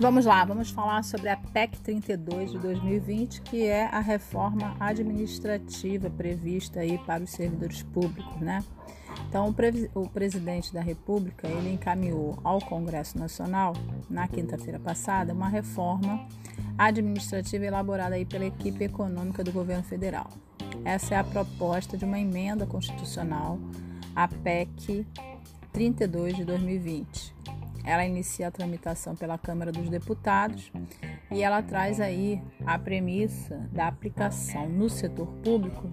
Vamos lá, vamos falar sobre a PEC 32 de 2020, que é a reforma administrativa prevista aí para os servidores públicos, né? Então, o, o presidente da República ele encaminhou ao Congresso Nacional na quinta-feira passada uma reforma administrativa elaborada aí pela equipe econômica do governo federal. Essa é a proposta de uma emenda constitucional à PEC 32 de 2020 ela inicia a tramitação pela Câmara dos Deputados e ela traz aí a premissa da aplicação no setor público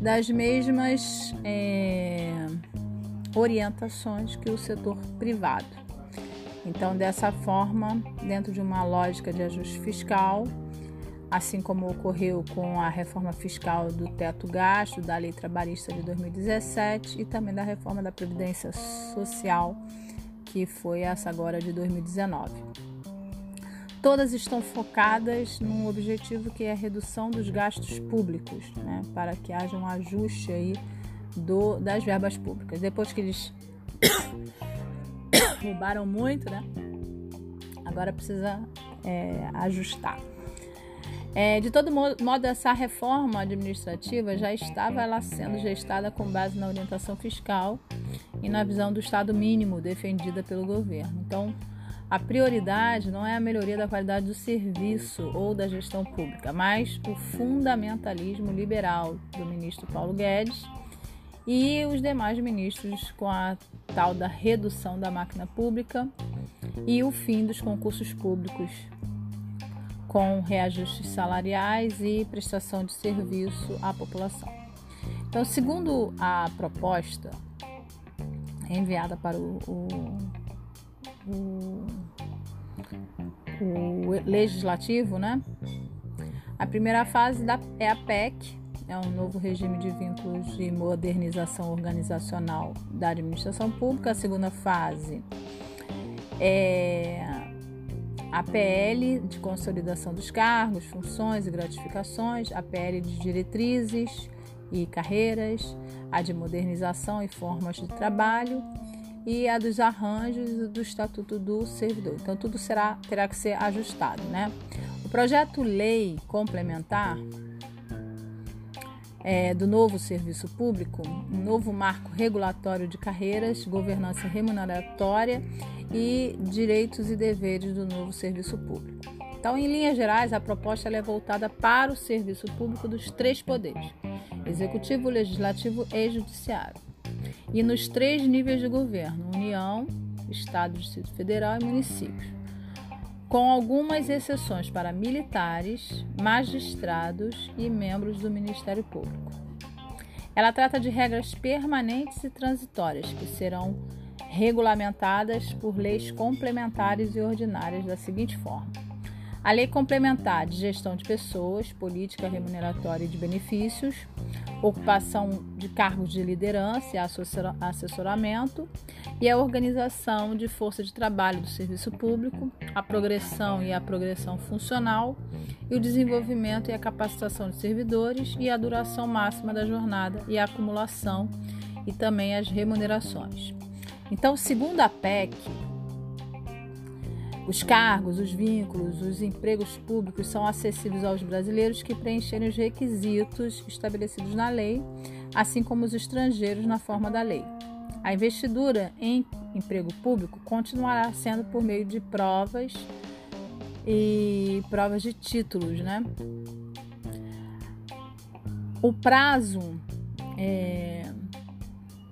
das mesmas é, orientações que o setor privado. Então, dessa forma, dentro de uma lógica de ajuste fiscal, assim como ocorreu com a reforma fiscal do teto gasto, da lei trabalhista de 2017 e também da reforma da Previdência Social que foi essa agora de 2019. Todas estão focadas num objetivo que é a redução dos gastos públicos, né, para que haja um ajuste aí do, das verbas públicas. Depois que eles roubaram muito, né, agora precisa é, ajustar. É, de todo modo, essa reforma administrativa já estava ela sendo gestada com base na orientação fiscal e na visão do Estado mínimo defendida pelo governo. Então, a prioridade não é a melhoria da qualidade do serviço ou da gestão pública, mas o fundamentalismo liberal do ministro Paulo Guedes e os demais ministros com a tal da redução da máquina pública e o fim dos concursos públicos com reajustes salariais e prestação de serviço à população. Então, segundo a proposta enviada para o, o, o, o legislativo, né? A primeira fase da, é a PEC, é um novo regime de vínculos de modernização organizacional da administração pública. A segunda fase é a PL de consolidação dos cargos, funções e gratificações, a PL de diretrizes e carreiras, a de modernização e formas de trabalho e a dos arranjos do Estatuto do Servidor. Então tudo será terá que ser ajustado, né? O projeto lei complementar é, do novo serviço público, um novo marco regulatório de carreiras, governança remuneratória e direitos e deveres do novo serviço público. Então, em linhas gerais, a proposta é voltada para o serviço público dos três poderes: executivo, legislativo e judiciário. E nos três níveis de governo: União, Estado, Distrito Federal e municípios. Com algumas exceções para militares, magistrados e membros do Ministério Público. Ela trata de regras permanentes e transitórias que serão regulamentadas por leis complementares e ordinárias da seguinte forma: a Lei Complementar de Gestão de Pessoas, Política Remuneratória e de Benefícios, Ocupação de Cargos de Liderança e Assessoramento, e a Organização de Força de Trabalho do Serviço Público, a Progressão e a Progressão Funcional, e o Desenvolvimento e a Capacitação de Servidores, e a duração máxima da jornada e a acumulação, e também as remunerações. Então, segundo a PEC, os cargos, os vínculos, os empregos públicos são acessíveis aos brasileiros que preencherem os requisitos estabelecidos na lei, assim como os estrangeiros na forma da lei. A investidura em emprego público continuará sendo por meio de provas e provas de títulos, né? O prazo é,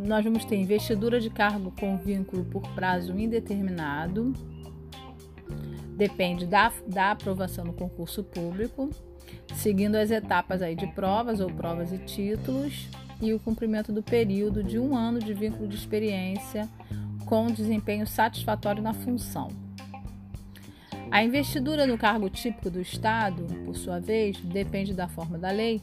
nós vamos ter investidura de cargo com vínculo por prazo indeterminado, depende da, da aprovação no concurso público, seguindo as etapas aí de provas ou provas e títulos e o cumprimento do período de um ano de vínculo de experiência com desempenho satisfatório na função. A investidura no cargo típico do Estado, por sua vez, depende da forma da lei,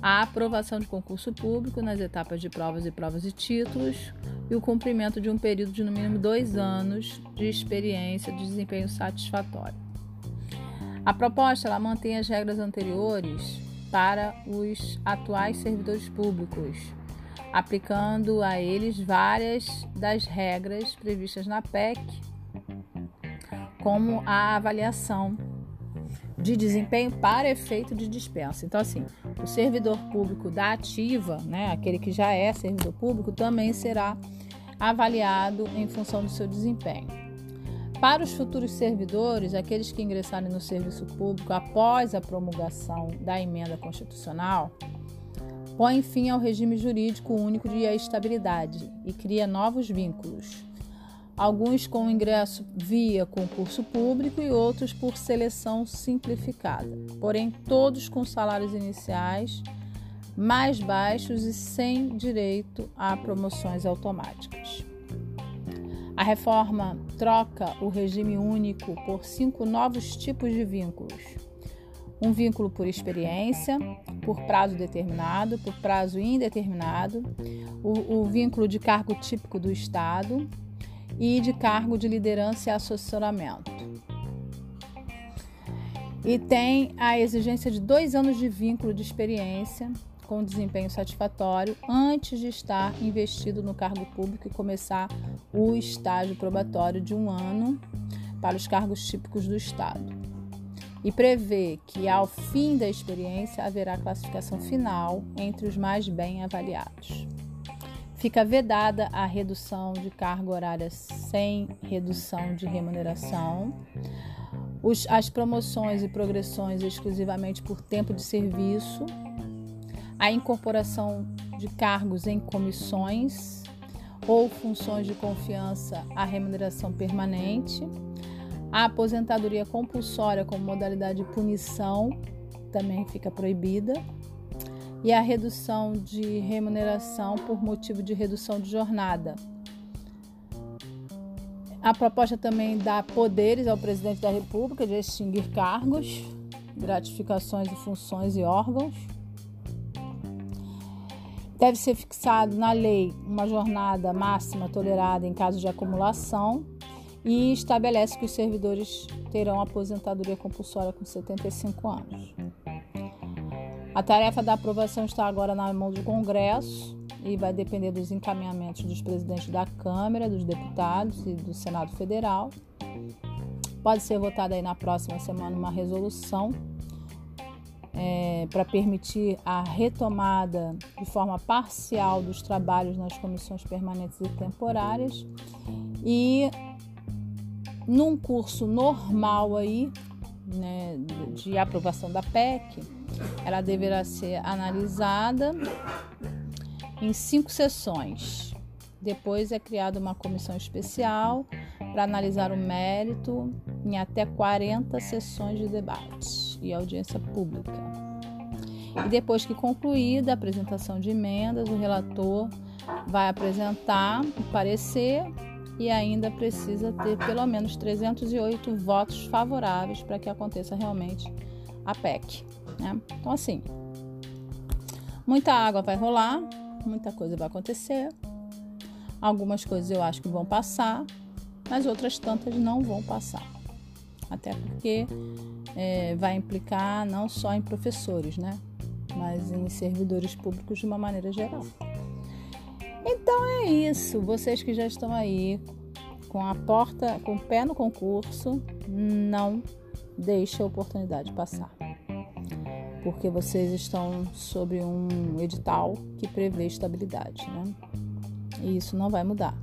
a aprovação de concurso público nas etapas de provas e provas e títulos e o cumprimento de um período de no mínimo dois anos de experiência de desempenho satisfatório. A proposta ela mantém as regras anteriores para os atuais servidores públicos, aplicando a eles várias das regras previstas na PEC, como a avaliação de desempenho para efeito de dispensa. Então, assim, o servidor público da ativa, né, aquele que já é servidor público, também será avaliado em função do seu desempenho. Para os futuros servidores, aqueles que ingressarem no serviço público após a promulgação da emenda constitucional, põe fim ao regime jurídico único de estabilidade e cria novos vínculos alguns com ingresso via concurso público e outros por seleção simplificada, porém todos com salários iniciais mais baixos e sem direito a promoções automáticas. A reforma troca o regime único por cinco novos tipos de vínculos. Um vínculo por experiência, por prazo determinado, por prazo indeterminado, o, o vínculo de cargo típico do Estado, e de cargo de liderança e assessoramento. E tem a exigência de dois anos de vínculo de experiência com desempenho satisfatório antes de estar investido no cargo público e começar o estágio probatório de um ano para os cargos típicos do Estado. E prevê que, ao fim da experiência, haverá classificação final entre os mais bem avaliados. Fica vedada a redução de carga horária sem redução de remuneração. Os, as promoções e progressões exclusivamente por tempo de serviço. A incorporação de cargos em comissões ou funções de confiança à remuneração permanente. A aposentadoria compulsória como modalidade de punição também fica proibida e a redução de remuneração por motivo de redução de jornada. A proposta também dá poderes ao presidente da República de extinguir cargos, gratificações e funções e órgãos. Deve ser fixado na lei uma jornada máxima tolerada em caso de acumulação e estabelece que os servidores terão aposentadoria compulsória com 75 anos. A tarefa da aprovação está agora na mão do Congresso e vai depender dos encaminhamentos dos presidentes da Câmara, dos deputados e do Senado Federal. Pode ser votada aí na próxima semana uma resolução é, para permitir a retomada de forma parcial dos trabalhos nas comissões permanentes e temporárias e num curso normal aí né, de aprovação da PEC ela deverá ser analisada em cinco sessões. Depois é criada uma comissão especial para analisar o mérito em até 40 sessões de debate e audiência pública. E depois que concluída a apresentação de emendas, o relator vai apresentar o parecer e ainda precisa ter pelo menos 308 votos favoráveis para que aconteça realmente a PEC. Né? Então, assim, muita água vai rolar, muita coisa vai acontecer. Algumas coisas eu acho que vão passar, mas outras tantas não vão passar. Até porque é, vai implicar não só em professores, né? Mas em servidores públicos de uma maneira geral. Então é isso. Vocês que já estão aí com a porta, com o pé no concurso, não deixe a oportunidade passar porque vocês estão sobre um edital que prevê estabilidade, né? E isso não vai mudar.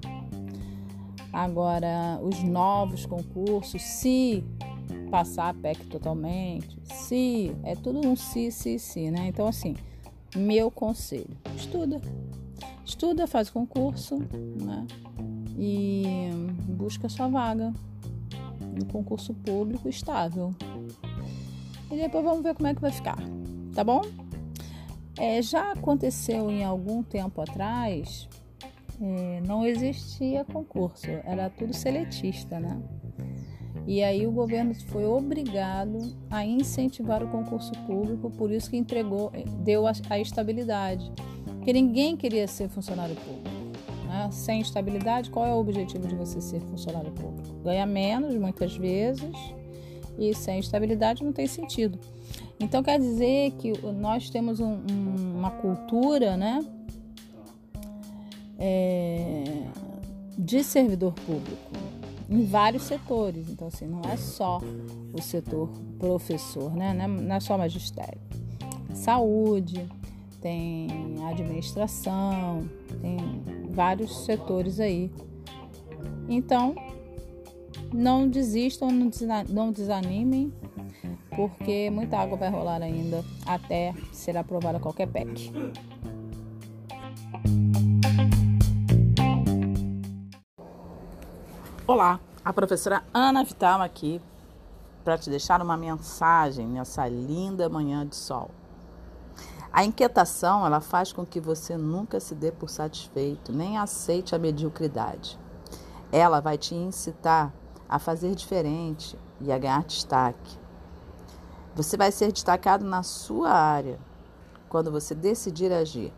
Agora, os novos concursos, se passar a PEC totalmente, se, é tudo um se, se, se, né? Então, assim, meu conselho, estuda. Estuda, faz concurso, né? E busca sua vaga no concurso público estável. E depois vamos ver como é que vai ficar, tá bom? É, já aconteceu em algum tempo atrás, é, não existia concurso, era tudo seletista, né? E aí o governo foi obrigado a incentivar o concurso público, por isso que entregou, deu a, a estabilidade. Porque ninguém queria ser funcionário público. Né? Sem estabilidade, qual é o objetivo de você ser funcionário público? Ganhar menos, muitas vezes, e sem estabilidade não tem sentido. Então quer dizer que nós temos um, um, uma cultura, né, é, de servidor público em vários setores. Então, assim, não é só o setor professor, né? Não é só magistério. Saúde, tem administração, tem vários setores aí. Então, não desistam, não desanimem, porque muita água vai rolar ainda até ser aprovada qualquer PEC. Olá, a professora Ana Vital aqui para te deixar uma mensagem nessa linda manhã de sol. A inquietação, ela faz com que você nunca se dê por satisfeito, nem aceite a mediocridade. Ela vai te incitar a fazer diferente e a ganhar destaque. Você vai ser destacado na sua área quando você decidir agir.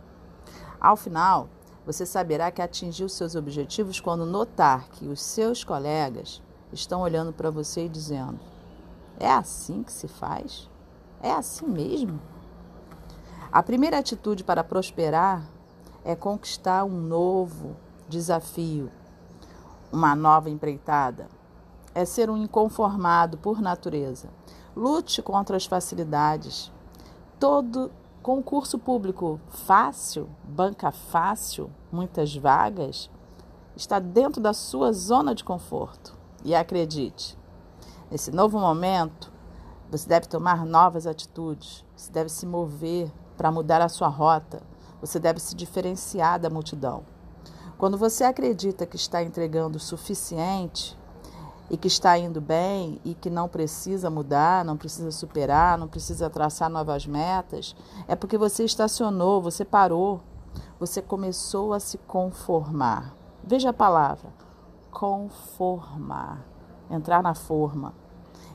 Ao final, você saberá que atingiu seus objetivos quando notar que os seus colegas estão olhando para você e dizendo: É assim que se faz? É assim mesmo? A primeira atitude para prosperar é conquistar um novo desafio, uma nova empreitada. É ser um inconformado por natureza. Lute contra as facilidades. Todo concurso público fácil, banca fácil, muitas vagas, está dentro da sua zona de conforto. E acredite, nesse novo momento, você deve tomar novas atitudes, você deve se mover para mudar a sua rota, você deve se diferenciar da multidão. Quando você acredita que está entregando o suficiente, e que está indo bem e que não precisa mudar, não precisa superar, não precisa traçar novas metas, é porque você estacionou, você parou, você começou a se conformar. Veja a palavra: conformar. Entrar na forma.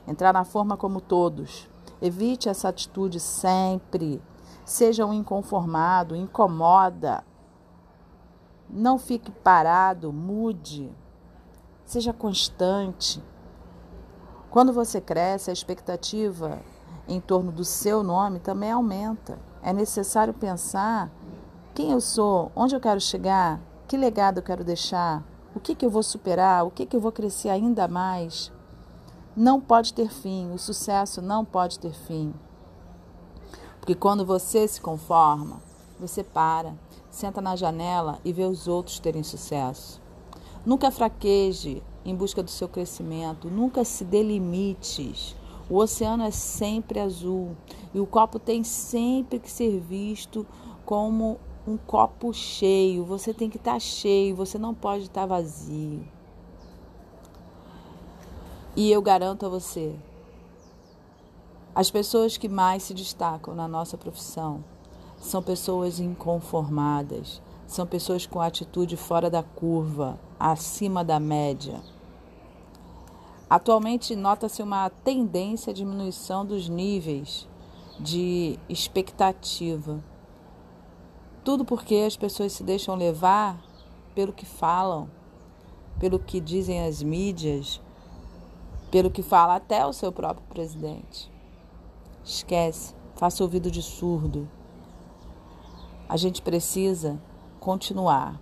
Entrar na forma como todos. Evite essa atitude sempre. Seja um inconformado, incomoda. Não fique parado, mude. Seja constante. Quando você cresce, a expectativa em torno do seu nome também aumenta. É necessário pensar quem eu sou, onde eu quero chegar, que legado eu quero deixar, o que, que eu vou superar, o que, que eu vou crescer ainda mais. Não pode ter fim, o sucesso não pode ter fim. Porque quando você se conforma, você para, senta na janela e vê os outros terem sucesso. Nunca fraqueje em busca do seu crescimento, nunca se delimites. O oceano é sempre azul e o copo tem sempre que ser visto como um copo cheio. Você tem que estar cheio, você não pode estar vazio. E eu garanto a você, as pessoas que mais se destacam na nossa profissão são pessoas inconformadas, são pessoas com atitude fora da curva, acima da média. Atualmente, nota-se uma tendência à diminuição dos níveis de expectativa. Tudo porque as pessoas se deixam levar pelo que falam, pelo que dizem as mídias, pelo que fala até o seu próprio presidente. Esquece, faça ouvido de surdo. A gente precisa continuar.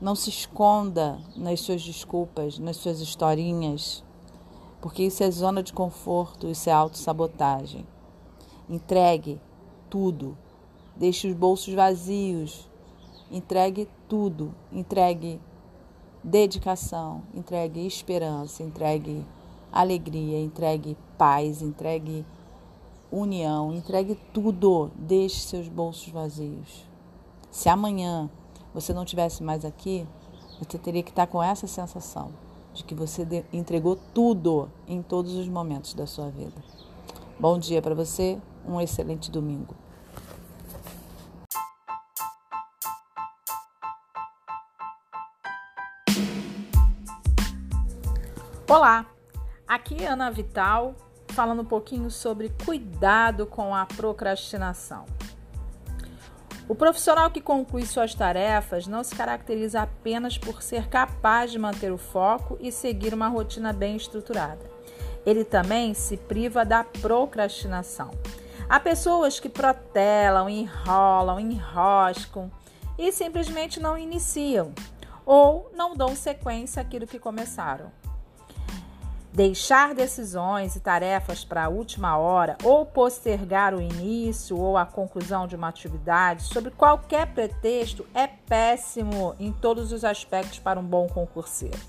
Não se esconda nas suas desculpas, nas suas historinhas, porque isso é zona de conforto, isso é autossabotagem. Entregue tudo. Deixe os bolsos vazios. Entregue tudo. Entregue dedicação, entregue esperança, entregue alegria, entregue paz, entregue união, entregue tudo. Deixe seus bolsos vazios. Se amanhã você não tivesse mais aqui, você teria que estar com essa sensação de que você entregou tudo em todos os momentos da sua vida. Bom dia para você, um excelente domingo. Olá, aqui é Ana Vital falando um pouquinho sobre cuidado com a procrastinação. O profissional que conclui suas tarefas não se caracteriza apenas por ser capaz de manter o foco e seguir uma rotina bem estruturada. Ele também se priva da procrastinação. Há pessoas que protelam, enrolam, enroscam e simplesmente não iniciam ou não dão sequência àquilo que começaram. Deixar decisões e tarefas para a última hora ou postergar o início ou a conclusão de uma atividade sob qualquer pretexto é péssimo em todos os aspectos para um bom concurseiro.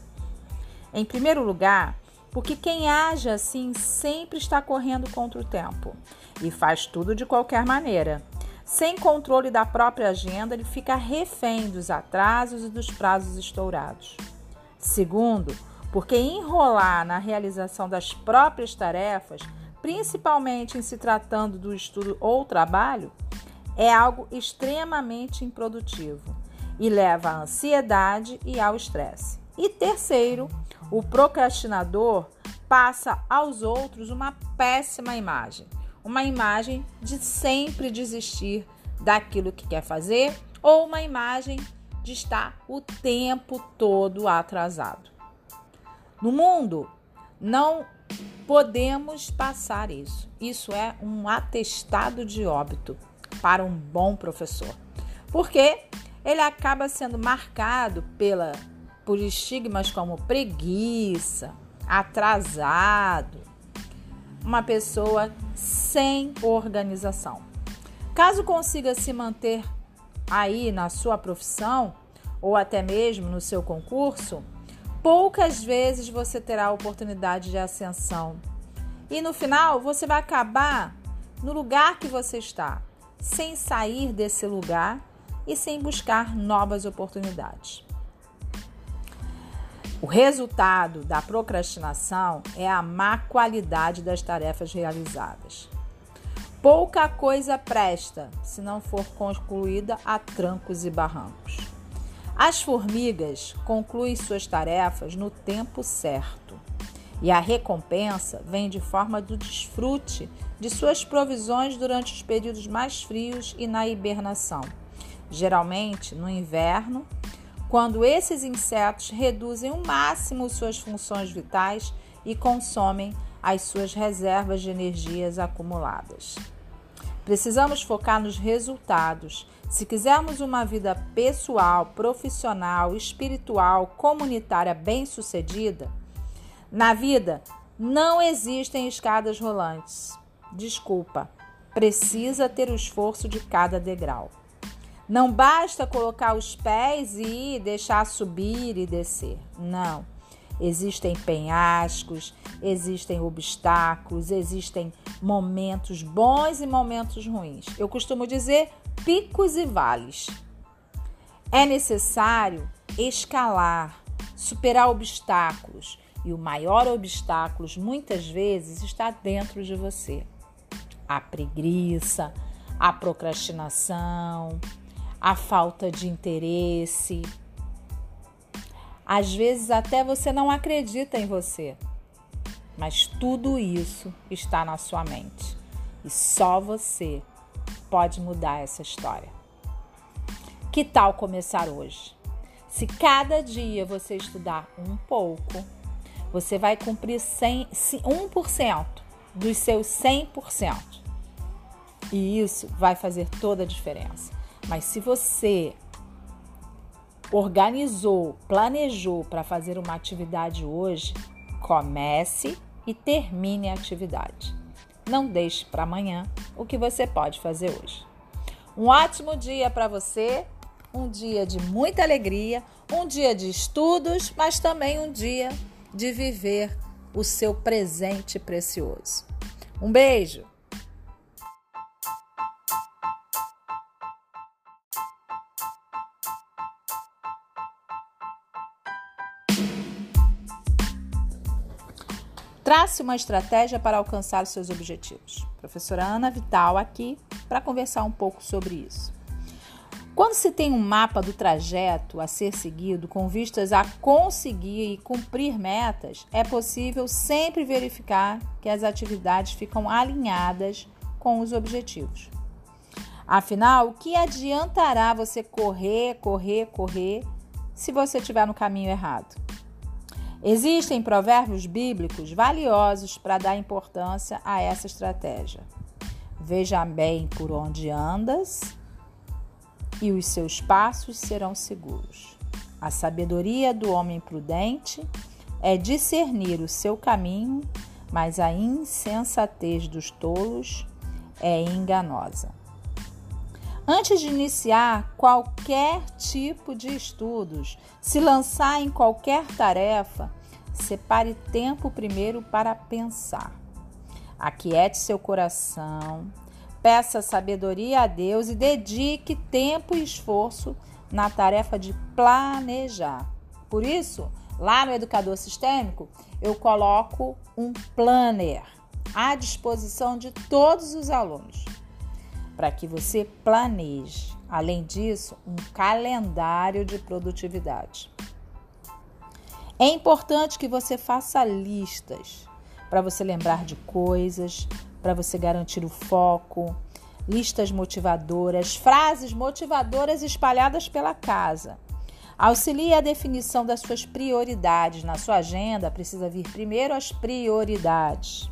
Em primeiro lugar, porque quem age assim sempre está correndo contra o tempo e faz tudo de qualquer maneira. Sem controle da própria agenda, ele fica refém dos atrasos e dos prazos estourados. Segundo, porque enrolar na realização das próprias tarefas, principalmente em se tratando do estudo ou trabalho, é algo extremamente improdutivo e leva à ansiedade e ao estresse. E terceiro, o procrastinador passa aos outros uma péssima imagem, uma imagem de sempre desistir daquilo que quer fazer ou uma imagem de estar o tempo todo atrasado. No mundo, não podemos passar isso. Isso é um atestado de óbito para um bom professor, porque ele acaba sendo marcado pela por estigmas como preguiça, atrasado, uma pessoa sem organização. Caso consiga se manter aí na sua profissão ou até mesmo no seu concurso, poucas vezes você terá a oportunidade de ascensão. E no final, você vai acabar no lugar que você está, sem sair desse lugar e sem buscar novas oportunidades. O resultado da procrastinação é a má qualidade das tarefas realizadas. Pouca coisa presta se não for concluída a trancos e barrancos. As formigas concluem suas tarefas no tempo certo e a recompensa vem de forma do desfrute de suas provisões durante os períodos mais frios e na hibernação, geralmente no inverno, quando esses insetos reduzem o máximo suas funções vitais e consomem as suas reservas de energias acumuladas. Precisamos focar nos resultados se quisermos uma vida pessoal, profissional, espiritual, comunitária bem-sucedida, na vida não existem escadas rolantes. Desculpa, precisa ter o esforço de cada degrau. Não basta colocar os pés e deixar subir e descer. Não. Existem penhascos, existem obstáculos, existem momentos bons e momentos ruins. Eu costumo dizer picos e vales. É necessário escalar, superar obstáculos, e o maior obstáculo muitas vezes está dentro de você. A preguiça, a procrastinação, a falta de interesse. Às vezes até você não acredita em você, mas tudo isso está na sua mente e só você pode mudar essa história. Que tal começar hoje? Se cada dia você estudar um pouco, você vai cumprir 100, 1% dos seus 100%. E isso vai fazer toda a diferença. Mas se você organizou, planejou para fazer uma atividade hoje, comece e termine a atividade. Não deixe para amanhã o que você pode fazer hoje. Um ótimo dia para você, um dia de muita alegria, um dia de estudos, mas também um dia de viver o seu presente precioso. Um beijo! Trace uma estratégia para alcançar seus objetivos. Professora Ana Vital aqui para conversar um pouco sobre isso. Quando se tem um mapa do trajeto a ser seguido com vistas a conseguir e cumprir metas, é possível sempre verificar que as atividades ficam alinhadas com os objetivos. Afinal, o que adiantará você correr, correr, correr se você estiver no caminho errado? Existem provérbios bíblicos valiosos para dar importância a essa estratégia. Veja bem por onde andas e os seus passos serão seguros. A sabedoria do homem prudente é discernir o seu caminho, mas a insensatez dos tolos é enganosa. Antes de iniciar qualquer tipo de estudos, se lançar em qualquer tarefa, separe tempo primeiro para pensar. Aquiete seu coração, peça sabedoria a Deus e dedique tempo e esforço na tarefa de planejar. Por isso, lá no educador sistêmico, eu coloco um planner à disposição de todos os alunos para que você planeje. Além disso, um calendário de produtividade. É importante que você faça listas para você lembrar de coisas, para você garantir o foco, listas motivadoras, frases motivadoras espalhadas pela casa. Auxilie a definição das suas prioridades. Na sua agenda, precisa vir primeiro as prioridades.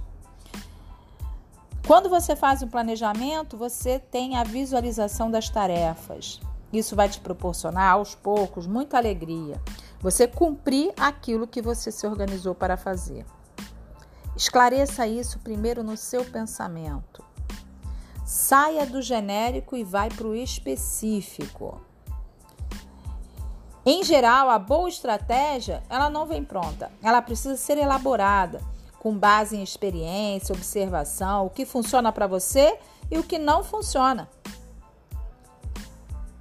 Quando você faz um planejamento, você tem a visualização das tarefas. Isso vai te proporcionar aos poucos muita alegria. Você cumprir aquilo que você se organizou para fazer. Esclareça isso primeiro no seu pensamento. Saia do genérico e vai para o específico. Em geral, a boa estratégia, ela não vem pronta. Ela precisa ser elaborada com base em experiência, observação, o que funciona para você e o que não funciona.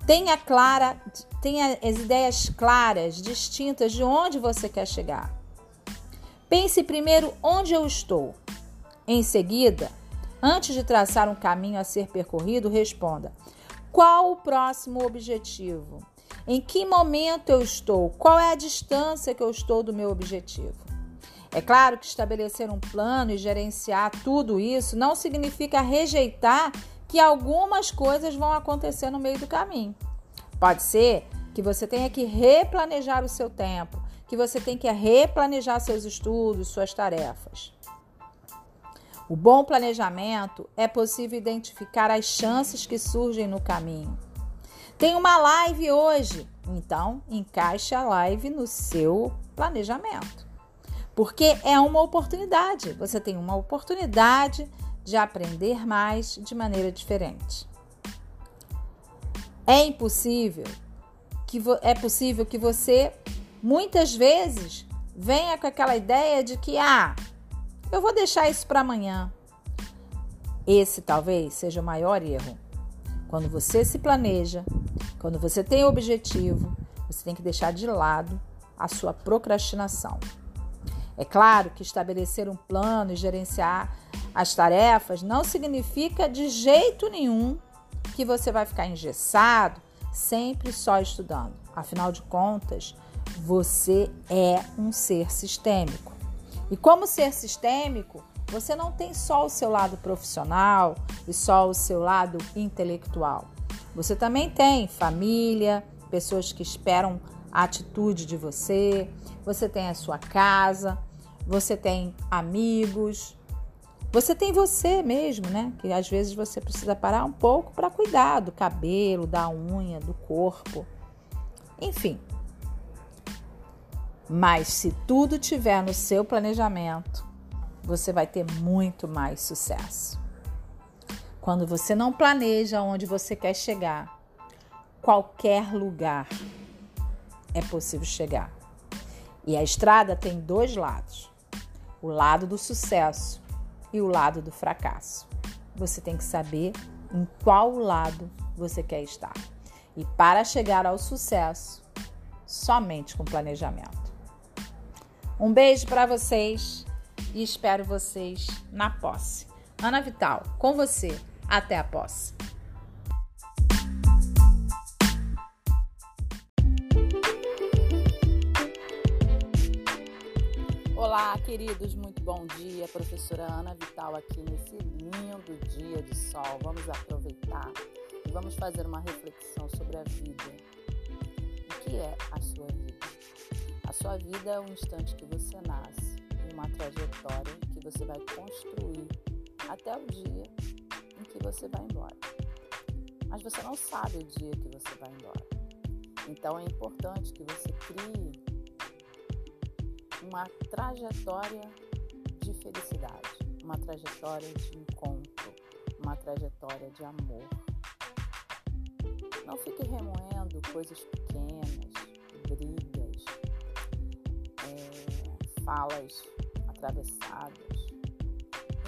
Tenha clara, tenha as ideias claras, distintas de onde você quer chegar. Pense primeiro onde eu estou. Em seguida, antes de traçar um caminho a ser percorrido, responda: qual o próximo objetivo? Em que momento eu estou? Qual é a distância que eu estou do meu objetivo? É claro que estabelecer um plano e gerenciar tudo isso não significa rejeitar que algumas coisas vão acontecer no meio do caminho. Pode ser que você tenha que replanejar o seu tempo, que você tenha que replanejar seus estudos, suas tarefas. O bom planejamento é possível identificar as chances que surgem no caminho. Tem uma live hoje, então encaixe a live no seu planejamento porque é uma oportunidade. Você tem uma oportunidade de aprender mais de maneira diferente. É impossível que é possível que você muitas vezes venha com aquela ideia de que ah, eu vou deixar isso para amanhã. Esse talvez seja o maior erro. Quando você se planeja, quando você tem objetivo, você tem que deixar de lado a sua procrastinação. É claro que estabelecer um plano e gerenciar as tarefas não significa de jeito nenhum que você vai ficar engessado, sempre só estudando. Afinal de contas, você é um ser sistêmico. E como ser sistêmico, você não tem só o seu lado profissional e só o seu lado intelectual. Você também tem família, pessoas que esperam a atitude de você, você tem a sua casa, você tem amigos, você tem você mesmo, né? Que às vezes você precisa parar um pouco para cuidar do cabelo, da unha, do corpo, enfim. Mas se tudo tiver no seu planejamento, você vai ter muito mais sucesso. Quando você não planeja onde você quer chegar, qualquer lugar é possível chegar. E a estrada tem dois lados: o lado do sucesso e o lado do fracasso. Você tem que saber em qual lado você quer estar. E para chegar ao sucesso, somente com planejamento. Um beijo para vocês e espero vocês na posse. Ana Vital, com você. Até a posse. Olá, queridos, muito bom dia. Professora Ana Vital aqui nesse lindo dia de sol. Vamos aproveitar e vamos fazer uma reflexão sobre a vida. O que é a sua vida? A sua vida é o instante que você nasce e uma trajetória que você vai construir até o dia em que você vai embora. mas você não sabe o dia que você vai embora. Então é importante que você crie uma trajetória de felicidade, uma trajetória de encontro, uma trajetória de amor. Não fique remoendo coisas pequenas, brigas, é, falas atravessadas.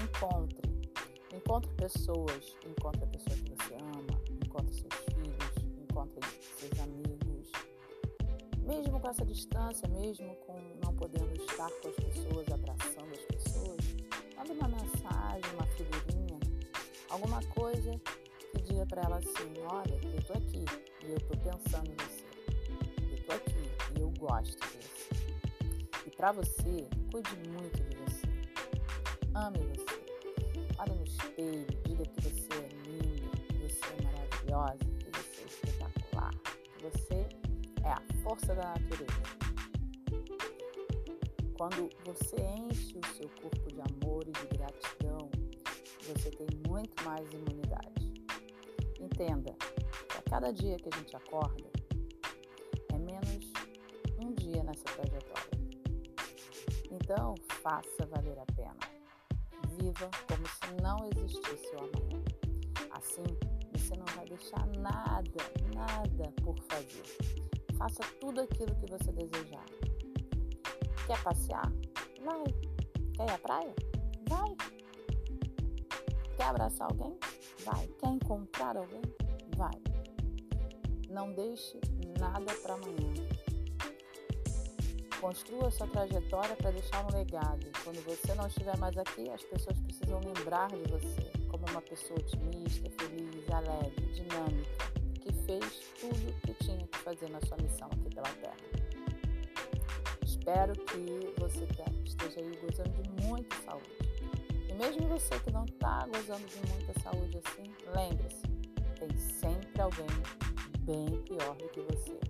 Encontre, encontre pessoas, encontre a pessoa que você ama, encontre seus filhos, encontre seus amigos. Mesmo com essa distância, mesmo com podendo estar com as pessoas, abraçando as pessoas, manda uma mensagem, uma figurinha, alguma coisa que diga para ela assim: olha, eu tô aqui e eu tô pensando em você. Eu tô aqui e eu gosto de você. E para você, cuide muito de você. Ame você. Olhe no espelho, diga que você é linda, que você é maravilhosa, que você é espetacular, que você é a força da natureza. Quando você enche o seu corpo de amor e de gratidão, você tem muito mais imunidade. Entenda que a cada dia que a gente acorda é menos um dia nessa trajetória. Então, faça valer a pena. Viva como se não existisse o amanhã. Assim, você não vai deixar nada, nada por fazer. Faça tudo aquilo que você desejar. Quer passear? Vai. Quer ir à praia? Vai. Quer abraçar alguém? Vai. Quer encontrar alguém? Vai. Não deixe nada para amanhã. Construa sua trajetória para deixar um legado. Quando você não estiver mais aqui, as pessoas precisam lembrar de você como uma pessoa otimista, feliz, alegre, dinâmica, que fez tudo o que tinha que fazer na sua missão aqui pela Terra. Espero que você esteja aí gozando de muita saúde. E mesmo você que não está gozando de muita saúde assim, lembre-se, tem sempre alguém bem pior do que você.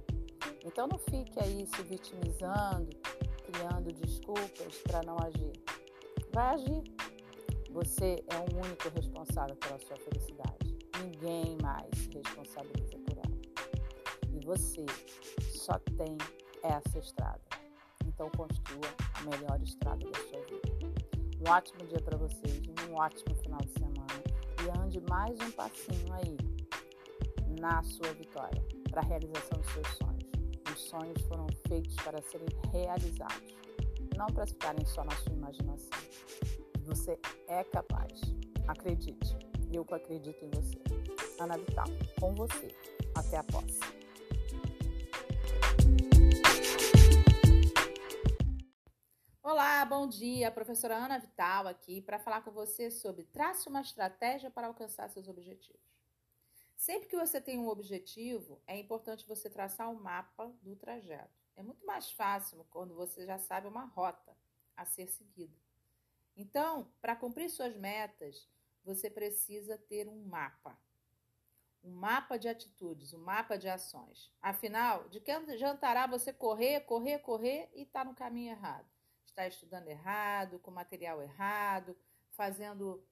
Então não fique aí se vitimizando, criando desculpas para não agir. Vai agir. Você é o único responsável pela sua felicidade. Ninguém mais se responsabiliza por ela. E você só tem essa estrada. Então construa a melhor estrada da sua vida. Um ótimo dia para vocês, um ótimo final de semana e ande mais um passinho aí na sua vitória, para a realização dos seus sonhos. Os sonhos foram feitos para serem realizados, não para ficarem só na sua imaginação. Você é capaz. Acredite. Eu acredito em você. Ana Vital, com você. Até a próxima. Olá, bom dia. Professora Ana Vital aqui para falar com você sobre trace uma estratégia para alcançar seus objetivos. Sempre que você tem um objetivo, é importante você traçar um mapa do trajeto. É muito mais fácil quando você já sabe uma rota a ser seguida. Então, para cumprir suas metas, você precisa ter um mapa. Um mapa de atitudes, um mapa de ações. Afinal, de que adiantará você correr, correr, correr e estar tá no caminho errado? Está estudando errado, com material errado, fazendo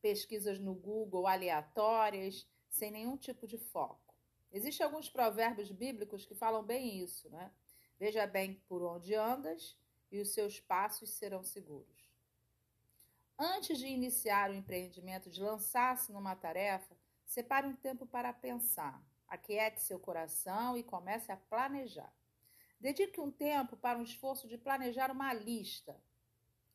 pesquisas no Google aleatórias, sem nenhum tipo de foco. Existem alguns provérbios bíblicos que falam bem isso, né? Veja bem por onde andas e os seus passos serão seguros. Antes de iniciar o empreendimento, de lançar-se numa tarefa, separe um tempo para pensar, aquiete seu coração e comece a planejar. Dedique um tempo para um esforço de planejar uma lista.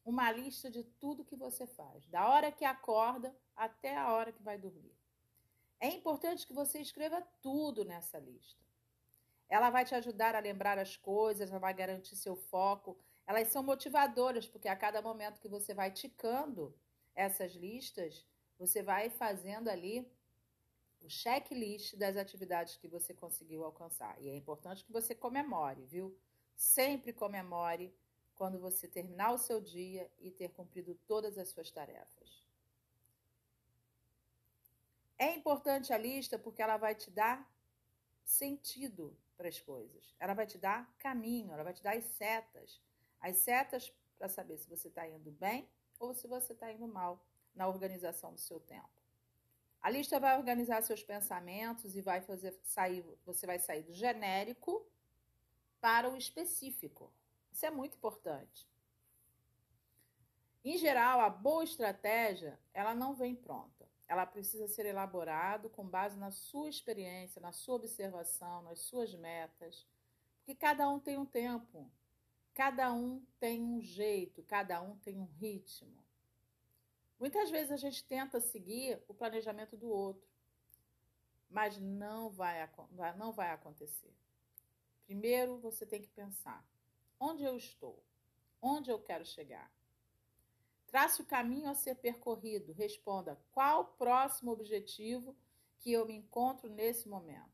Uma lista de tudo que você faz, da hora que acorda até a hora que vai dormir. É importante que você escreva tudo nessa lista. Ela vai te ajudar a lembrar as coisas, ela vai garantir seu foco. Elas são motivadoras, porque a cada momento que você vai ticando essas listas, você vai fazendo ali o checklist das atividades que você conseguiu alcançar. E é importante que você comemore, viu? Sempre comemore quando você terminar o seu dia e ter cumprido todas as suas tarefas. É importante a lista porque ela vai te dar sentido para as coisas. Ela vai te dar caminho, ela vai te dar as setas. As setas para saber se você está indo bem ou se você está indo mal na organização do seu tempo. A lista vai organizar seus pensamentos e vai fazer sair, você vai sair do genérico para o específico. Isso é muito importante. Em geral, a boa estratégia, ela não vem pronta. Ela precisa ser elaborada com base na sua experiência, na sua observação, nas suas metas, porque cada um tem um tempo, cada um tem um jeito, cada um tem um ritmo. Muitas vezes a gente tenta seguir o planejamento do outro, mas não vai, não vai acontecer. Primeiro você tem que pensar: onde eu estou? Onde eu quero chegar? Trace o caminho a ser percorrido. Responda: qual o próximo objetivo que eu me encontro nesse momento?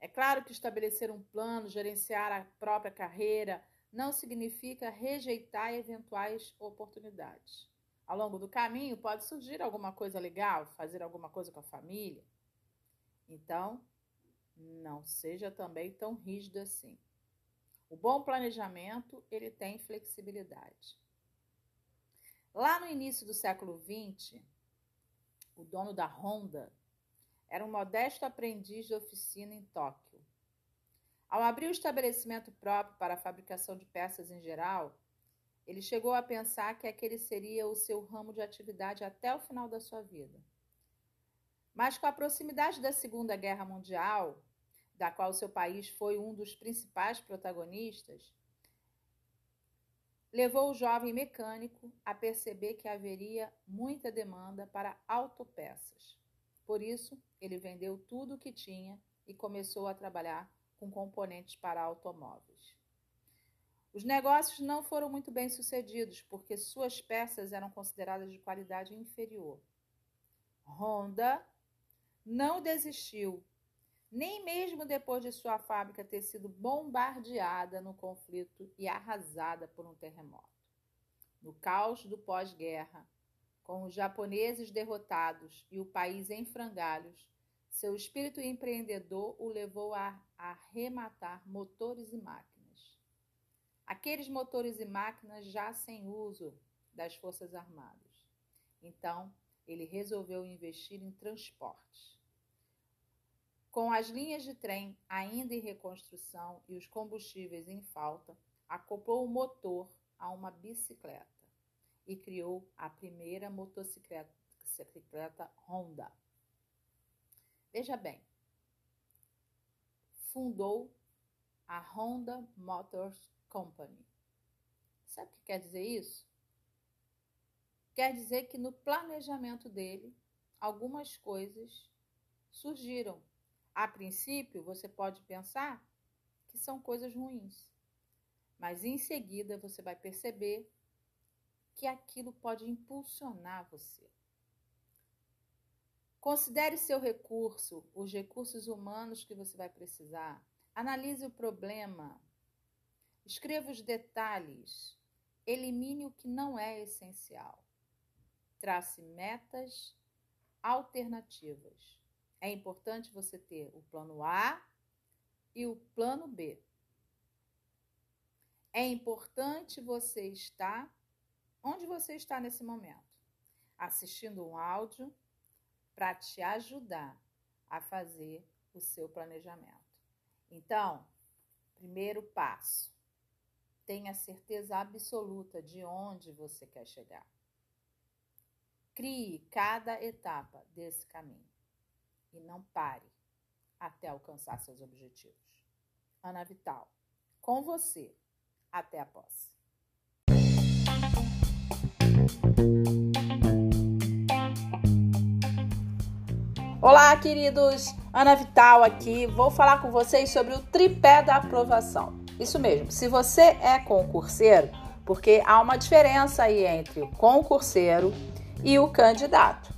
É claro que estabelecer um plano, gerenciar a própria carreira, não significa rejeitar eventuais oportunidades. Ao longo do caminho pode surgir alguma coisa legal, fazer alguma coisa com a família. Então, não seja também tão rígido assim. O bom planejamento, ele tem flexibilidade. Lá no início do século XX, o dono da Honda era um modesto aprendiz de oficina em Tóquio. Ao abrir o estabelecimento próprio para a fabricação de peças em geral, ele chegou a pensar que aquele seria o seu ramo de atividade até o final da sua vida. Mas com a proximidade da Segunda Guerra Mundial, da qual seu país foi um dos principais protagonistas, levou o jovem mecânico a perceber que haveria muita demanda para autopeças. Por isso, ele vendeu tudo o que tinha e começou a trabalhar com componentes para automóveis. Os negócios não foram muito bem sucedidos porque suas peças eram consideradas de qualidade inferior. Honda não desistiu nem mesmo depois de sua fábrica ter sido bombardeada no conflito e arrasada por um terremoto. No caos do pós-guerra, com os japoneses derrotados e o país em frangalhos, seu espírito empreendedor o levou a arrematar motores e máquinas. Aqueles motores e máquinas já sem uso das Forças Armadas. Então, ele resolveu investir em transportes. Com as linhas de trem ainda em reconstrução e os combustíveis em falta, acoplou o motor a uma bicicleta e criou a primeira motocicleta Honda. Veja bem, fundou a Honda Motors Company. Sabe o que quer dizer isso? Quer dizer que no planejamento dele, algumas coisas surgiram a princípio, você pode pensar que são coisas ruins, mas em seguida você vai perceber que aquilo pode impulsionar você. Considere seu recurso, os recursos humanos que você vai precisar. Analise o problema. Escreva os detalhes. Elimine o que não é essencial. Trace metas alternativas. É importante você ter o plano A e o plano B. É importante você estar onde você está nesse momento, assistindo um áudio para te ajudar a fazer o seu planejamento. Então, primeiro passo, tenha certeza absoluta de onde você quer chegar. Crie cada etapa desse caminho e não pare até alcançar seus objetivos. Ana Vital, com você. Até a posse. Olá, queridos! Ana Vital aqui. Vou falar com vocês sobre o tripé da aprovação. Isso mesmo, se você é concurseiro, porque há uma diferença aí entre o concurseiro e o candidato.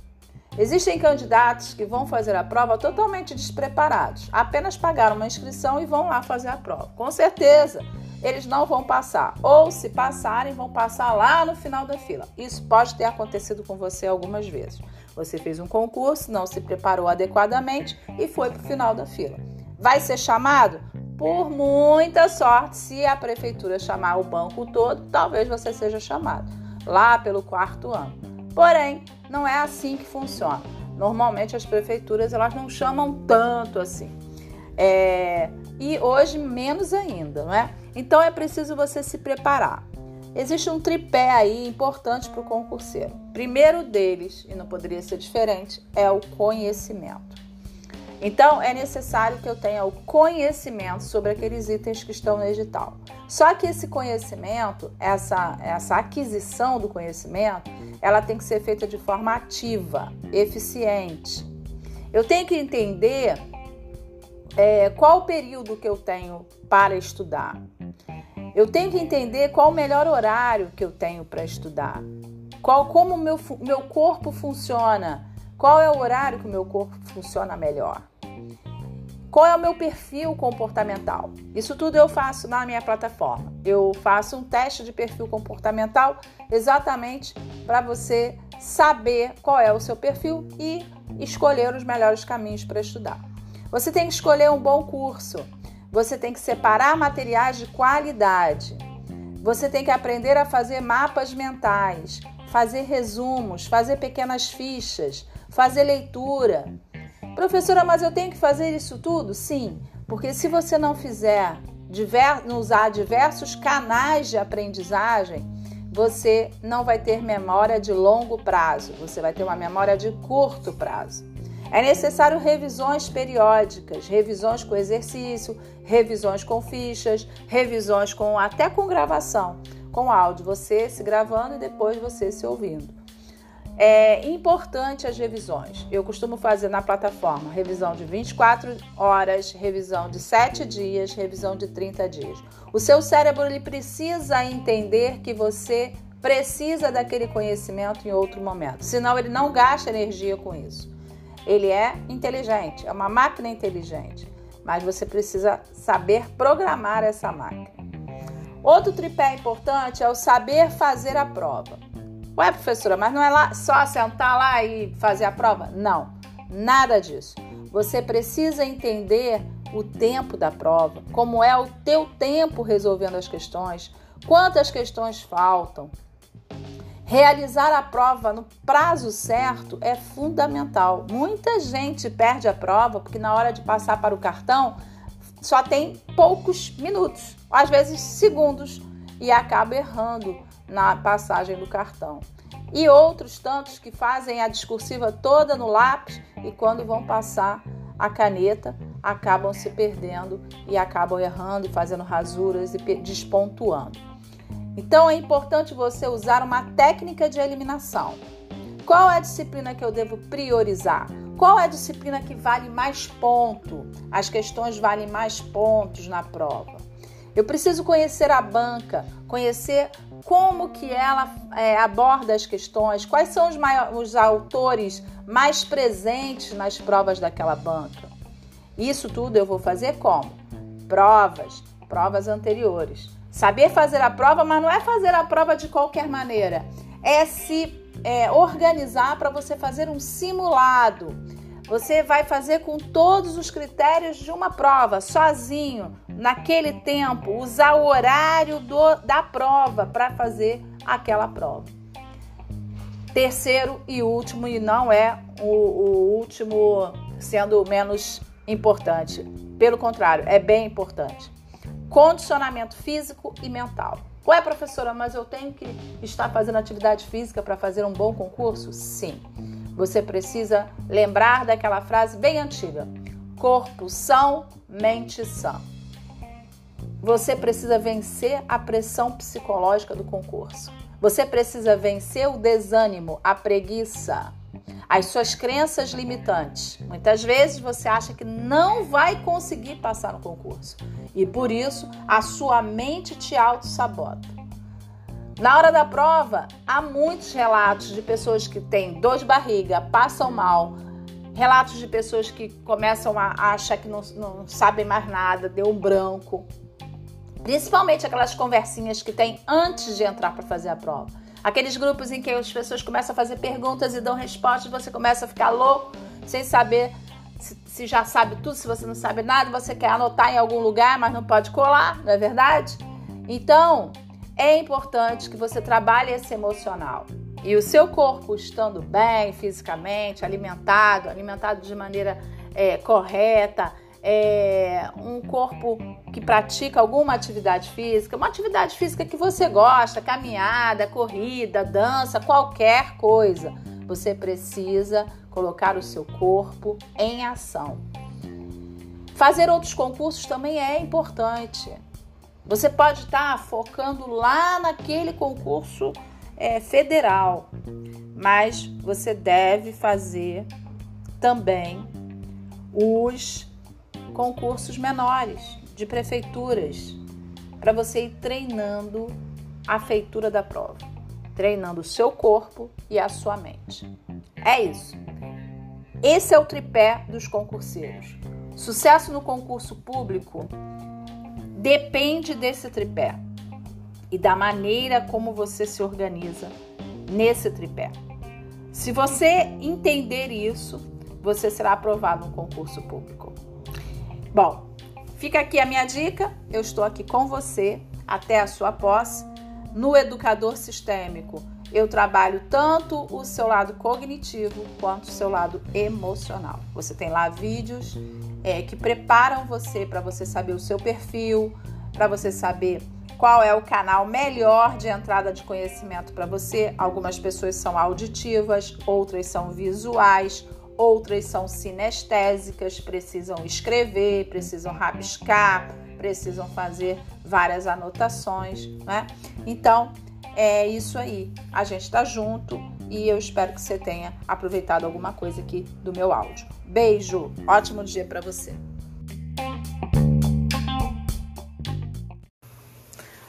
Existem candidatos que vão fazer a prova totalmente despreparados, apenas pagaram uma inscrição e vão lá fazer a prova. Com certeza, eles não vão passar, ou se passarem, vão passar lá no final da fila. Isso pode ter acontecido com você algumas vezes. Você fez um concurso, não se preparou adequadamente e foi para o final da fila. Vai ser chamado? Por muita sorte, se a prefeitura chamar o banco todo, talvez você seja chamado lá pelo quarto ano. Porém, não é assim que funciona. Normalmente as prefeituras elas não chamam tanto assim. É, e hoje menos ainda, não é? Então é preciso você se preparar. Existe um tripé aí importante para o concurseiro. Primeiro deles, e não poderia ser diferente, é o conhecimento. Então é necessário que eu tenha o conhecimento sobre aqueles itens que estão no edital. Só que esse conhecimento, essa, essa aquisição do conhecimento, ela tem que ser feita de forma ativa, eficiente. Eu tenho que entender é, qual o período que eu tenho para estudar. Eu tenho que entender qual o melhor horário que eu tenho para estudar. Qual, como o meu, meu corpo funciona. Qual é o horário que o meu corpo funciona melhor. Qual é o meu perfil comportamental? Isso tudo eu faço na minha plataforma. Eu faço um teste de perfil comportamental exatamente para você saber qual é o seu perfil e escolher os melhores caminhos para estudar. Você tem que escolher um bom curso. Você tem que separar materiais de qualidade. Você tem que aprender a fazer mapas mentais, fazer resumos, fazer pequenas fichas, fazer leitura. Professora, mas eu tenho que fazer isso tudo? Sim, porque se você não fizer, usar diversos canais de aprendizagem, você não vai ter memória de longo prazo, você vai ter uma memória de curto prazo. É necessário revisões periódicas, revisões com exercício, revisões com fichas, revisões com até com gravação, com áudio, você se gravando e depois você se ouvindo. É importante as revisões. Eu costumo fazer na plataforma revisão de 24 horas, revisão de 7 dias, revisão de 30 dias. O seu cérebro ele precisa entender que você precisa daquele conhecimento em outro momento, senão ele não gasta energia com isso. Ele é inteligente, é uma máquina inteligente, mas você precisa saber programar essa máquina. Outro tripé importante é o saber fazer a prova. Ué, professora, mas não é lá só sentar lá e fazer a prova? Não, nada disso. Você precisa entender o tempo da prova, como é o teu tempo resolvendo as questões, quantas questões faltam. Realizar a prova no prazo certo é fundamental. Muita gente perde a prova porque na hora de passar para o cartão só tem poucos minutos, às vezes segundos, e acaba errando na passagem do cartão. E outros tantos que fazem a discursiva toda no lápis e quando vão passar a caneta acabam se perdendo e acabam errando, fazendo rasuras e despontuando. Então é importante você usar uma técnica de eliminação. Qual é a disciplina que eu devo priorizar? Qual é a disciplina que vale mais ponto? As questões valem mais pontos na prova. Eu preciso conhecer a banca, conhecer como que ela é, aborda as questões, quais são os, maiores, os autores mais presentes nas provas daquela banca. Isso tudo eu vou fazer como? Provas, provas anteriores. Saber fazer a prova, mas não é fazer a prova de qualquer maneira, é se é, organizar para você fazer um simulado você vai fazer com todos os critérios de uma prova, sozinho, naquele tempo, usar o horário do, da prova para fazer aquela prova. Terceiro e último, e não é o, o último sendo menos importante, pelo contrário, é bem importante. Condicionamento físico e mental. Ué, professora, mas eu tenho que estar fazendo atividade física para fazer um bom concurso? Sim. Você precisa lembrar daquela frase bem antiga: corpo são, mente sã. Você precisa vencer a pressão psicológica do concurso. Você precisa vencer o desânimo, a preguiça, as suas crenças limitantes. Muitas vezes você acha que não vai conseguir passar no concurso e por isso a sua mente te auto-sabota. Na hora da prova, há muitos relatos de pessoas que têm dor de barriga, passam mal, relatos de pessoas que começam a achar que não, não sabem mais nada, deu um branco. Principalmente aquelas conversinhas que tem antes de entrar para fazer a prova. Aqueles grupos em que as pessoas começam a fazer perguntas e dão respostas, você começa a ficar louco, sem saber se, se já sabe tudo, se você não sabe nada, você quer anotar em algum lugar, mas não pode colar, não é verdade? Então, é importante que você trabalhe esse emocional. E o seu corpo estando bem fisicamente, alimentado, alimentado de maneira é, correta, é, um corpo que pratica alguma atividade física, uma atividade física que você gosta, caminhada, corrida, dança, qualquer coisa, você precisa colocar o seu corpo em ação. Fazer outros concursos também é importante. Você pode estar focando lá naquele concurso é, federal, mas você deve fazer também os concursos menores de prefeituras para você ir treinando a feitura da prova, treinando o seu corpo e a sua mente. É isso. Esse é o tripé dos concurseiros. Sucesso no concurso público depende desse tripé e da maneira como você se organiza nesse tripé. Se você entender isso, você será aprovado no concurso público. Bom, fica aqui a minha dica. Eu estou aqui com você até a sua posse. No educador sistêmico, eu trabalho tanto o seu lado cognitivo quanto o seu lado emocional. Você tem lá vídeos é, que preparam você para você saber o seu perfil, para você saber qual é o canal melhor de entrada de conhecimento para você. Algumas pessoas são auditivas, outras são visuais, outras são sinestésicas, precisam escrever, precisam rabiscar, precisam fazer várias anotações, né? Então, é isso aí. A gente está junto e eu espero que você tenha aproveitado alguma coisa aqui do meu áudio. Beijo, ótimo dia para você.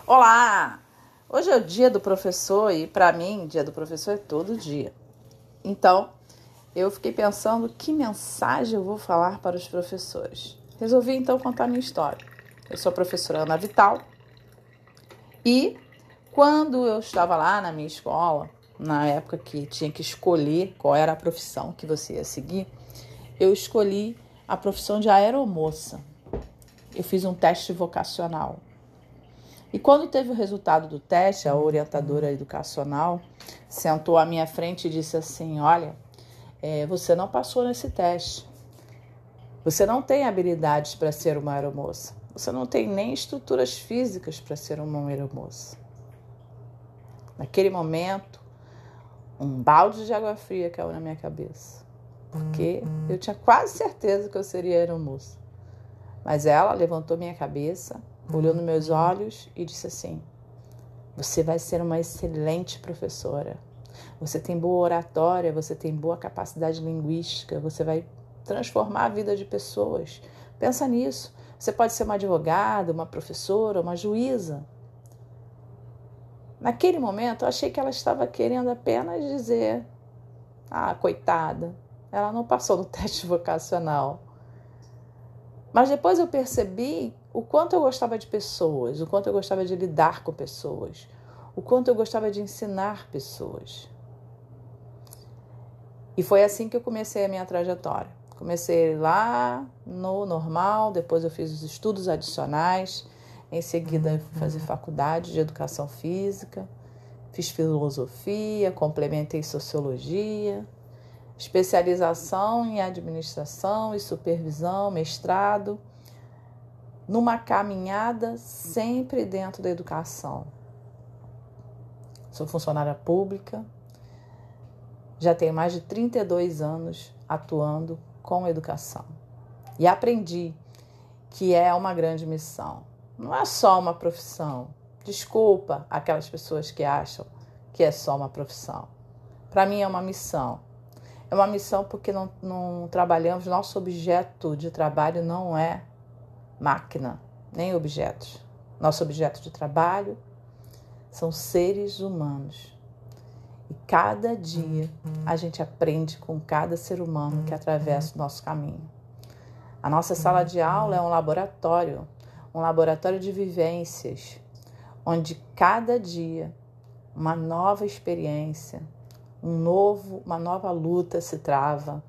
Olá! Hoje é o dia do professor e para mim, dia do professor é todo dia. Então, eu fiquei pensando que mensagem eu vou falar para os professores. Resolvi então contar minha história. Eu sou a professora Ana Vital e quando eu estava lá na minha escola, na época que tinha que escolher qual era a profissão que você ia seguir, eu escolhi a profissão de aeromoça. Eu fiz um teste vocacional. E quando teve o resultado do teste, a orientadora educacional sentou à minha frente e disse assim: Olha, é, você não passou nesse teste. Você não tem habilidades para ser uma aeromoça. Você não tem nem estruturas físicas para ser uma aeromoça. Naquele momento, um balde de água fria caiu na minha cabeça. Porque eu tinha quase certeza que eu seria aeromoça. Mas ela levantou minha cabeça olhou nos meus olhos e disse assim: Você vai ser uma excelente professora. Você tem boa oratória, você tem boa capacidade linguística, você vai transformar a vida de pessoas. Pensa nisso. Você pode ser uma advogada, uma professora, uma juíza. Naquele momento, eu achei que ela estava querendo apenas dizer: Ah, coitada, ela não passou no teste vocacional. Mas depois eu percebi o quanto eu gostava de pessoas, o quanto eu gostava de lidar com pessoas, o quanto eu gostava de ensinar pessoas. E foi assim que eu comecei a minha trajetória. Comecei lá no normal, depois eu fiz os estudos adicionais, em seguida fazer faculdade de educação física, fiz filosofia, complementei sociologia, especialização em administração e supervisão, mestrado numa caminhada sempre dentro da educação. Sou funcionária pública, já tenho mais de 32 anos atuando com educação. E aprendi que é uma grande missão. Não é só uma profissão. Desculpa aquelas pessoas que acham que é só uma profissão. Para mim é uma missão. É uma missão porque não, não trabalhamos, nosso objeto de trabalho não é máquina, nem objetos. Nosso objeto de trabalho são seres humanos. E cada dia a gente aprende com cada ser humano que atravessa o nosso caminho. A nossa sala de aula é um laboratório, um laboratório de vivências, onde cada dia uma nova experiência, um novo, uma nova luta se trava,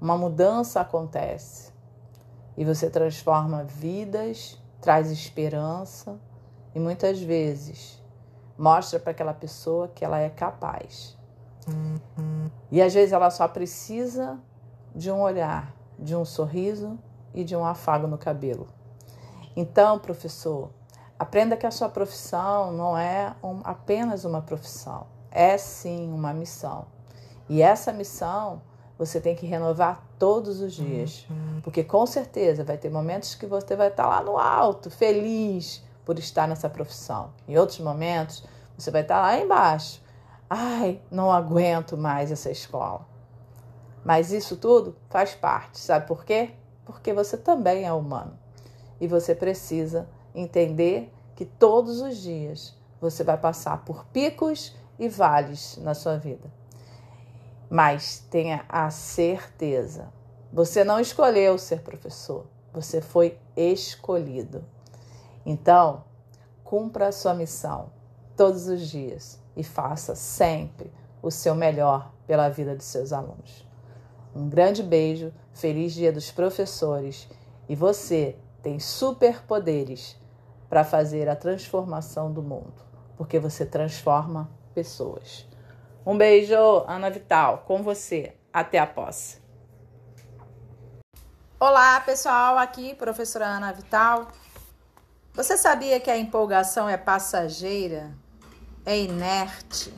uma mudança acontece e você transforma vidas, traz esperança e muitas vezes mostra para aquela pessoa que ela é capaz E às vezes ela só precisa de um olhar, de um sorriso e de um afago no cabelo. Então, professor, aprenda que a sua profissão não é um, apenas uma profissão, é sim uma missão. E essa missão você tem que renovar todos os dias, porque com certeza vai ter momentos que você vai estar lá no alto, feliz por estar nessa profissão. Em outros momentos, você vai estar lá embaixo. Ai, não aguento mais essa escola. Mas isso tudo faz parte, sabe por quê? Porque você também é humano. E você precisa entender que todos os dias você vai passar por picos e vales na sua vida. Mas tenha a certeza, você não escolheu ser professor, você foi escolhido. Então, cumpra a sua missão todos os dias e faça sempre o seu melhor pela vida dos seus alunos. Um grande beijo, feliz Dia dos Professores e você tem superpoderes para fazer a transformação do mundo, porque você transforma pessoas. Um beijo, Ana Vital, com você. Até a posse. Olá, pessoal, aqui professora Ana Vital. Você sabia que a empolgação é passageira, é inerte?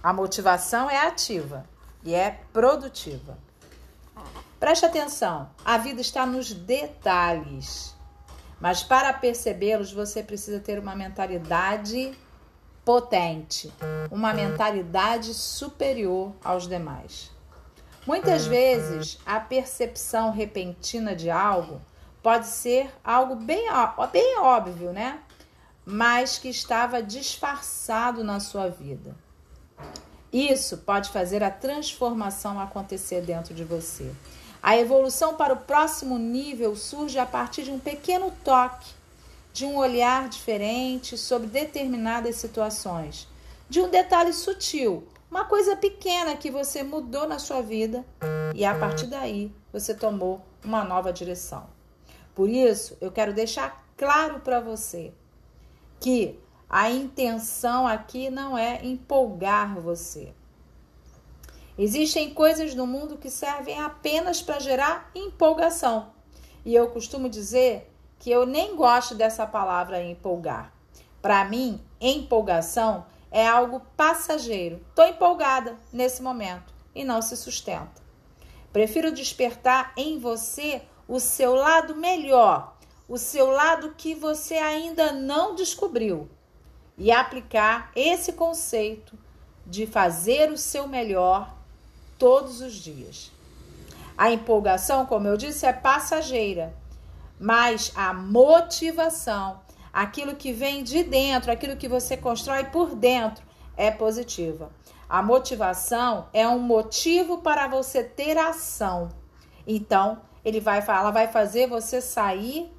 A motivação é ativa e é produtiva. Preste atenção, a vida está nos detalhes. Mas para percebê-los, você precisa ter uma mentalidade potente, uma mentalidade superior aos demais. Muitas vezes, a percepção repentina de algo pode ser algo bem, bem óbvio, né? Mas que estava disfarçado na sua vida. Isso pode fazer a transformação acontecer dentro de você. A evolução para o próximo nível surge a partir de um pequeno toque de um olhar diferente sobre determinadas situações, de um detalhe sutil, uma coisa pequena que você mudou na sua vida e a partir daí você tomou uma nova direção. Por isso, eu quero deixar claro para você que a intenção aqui não é empolgar você. Existem coisas no mundo que servem apenas para gerar empolgação. E eu costumo dizer que eu nem gosto dessa palavra empolgar. Para mim, empolgação é algo passageiro. Estou empolgada nesse momento e não se sustenta. Prefiro despertar em você o seu lado melhor, o seu lado que você ainda não descobriu e aplicar esse conceito de fazer o seu melhor todos os dias. A empolgação, como eu disse, é passageira mas a motivação, aquilo que vem de dentro, aquilo que você constrói por dentro, é positiva. A motivação é um motivo para você ter ação. Então, ele vai, ela vai fazer você sair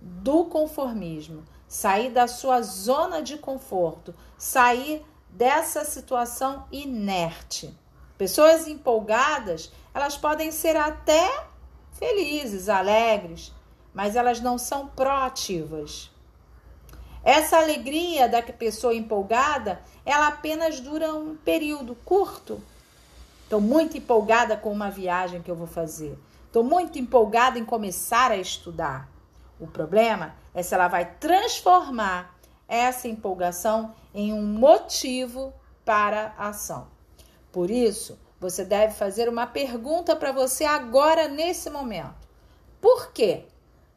do conformismo, sair da sua zona de conforto, sair dessa situação inerte. Pessoas empolgadas, elas podem ser até felizes, alegres, mas elas não são proativas. Essa alegria da pessoa empolgada, ela apenas dura um período curto. Estou muito empolgada com uma viagem que eu vou fazer. Estou muito empolgada em começar a estudar. O problema é se ela vai transformar essa empolgação em um motivo para a ação. Por isso, você deve fazer uma pergunta para você agora, nesse momento: Por quê?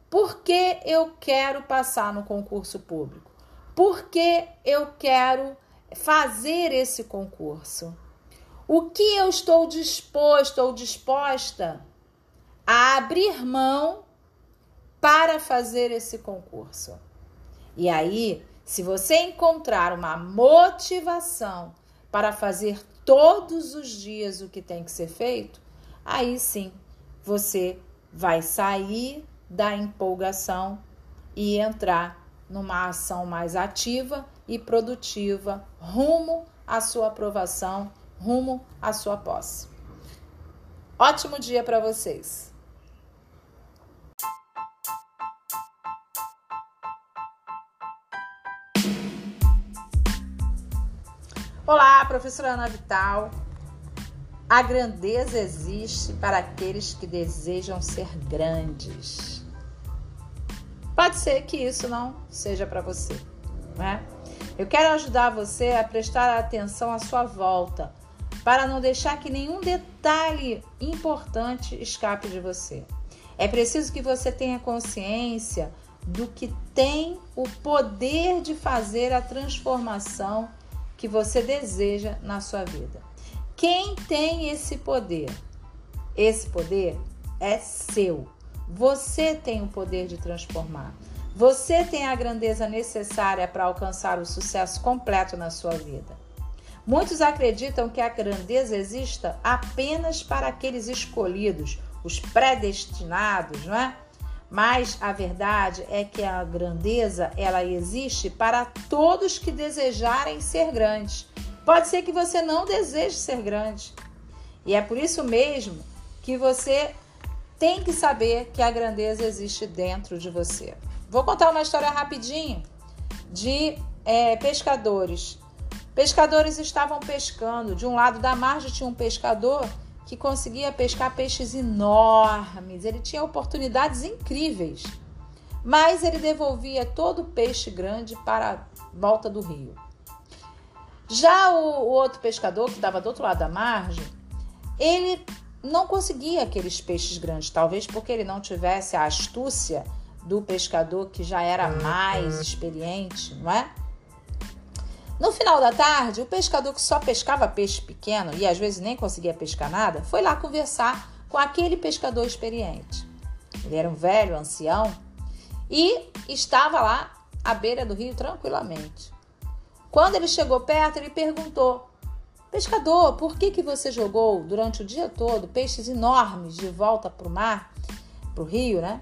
Por que eu quero passar no concurso público? Por que eu quero fazer esse concurso? O que eu estou disposto ou disposta a abrir mão para fazer esse concurso? E aí, se você encontrar uma motivação para fazer todos os dias o que tem que ser feito, aí sim você vai sair da empolgação e entrar numa ação mais ativa e produtiva rumo à sua aprovação, rumo à sua posse. Ótimo dia para vocês! Olá, professora Ana Vital. A grandeza existe para aqueles que desejam ser grandes. Pode ser que isso não seja para você, né? Eu quero ajudar você a prestar atenção à sua volta, para não deixar que nenhum detalhe importante escape de você. É preciso que você tenha consciência do que tem o poder de fazer a transformação que você deseja na sua vida. Quem tem esse poder? Esse poder é seu. Você tem o poder de transformar. Você tem a grandeza necessária para alcançar o sucesso completo na sua vida. Muitos acreditam que a grandeza exista apenas para aqueles escolhidos, os predestinados, não é? Mas a verdade é que a grandeza ela existe para todos que desejarem ser grandes. Pode ser que você não deseje ser grande. E é por isso mesmo que você tem que saber que a grandeza existe dentro de você. Vou contar uma história rapidinho de é, pescadores. Pescadores estavam pescando. De um lado da margem tinha um pescador que conseguia pescar peixes enormes, ele tinha oportunidades incríveis, mas ele devolvia todo o peixe grande para a volta do rio. Já o, o outro pescador, que estava do outro lado da margem, ele não conseguia aqueles peixes grandes, talvez porque ele não tivesse a astúcia do pescador que já era mais experiente, não é? No final da tarde, o pescador que só pescava peixe pequeno e às vezes nem conseguia pescar nada, foi lá conversar com aquele pescador experiente. Ele era um velho, ancião, e estava lá à beira do rio tranquilamente. Quando ele chegou perto, ele perguntou: Pescador, por que, que você jogou durante o dia todo peixes enormes de volta para o mar, para o rio, né?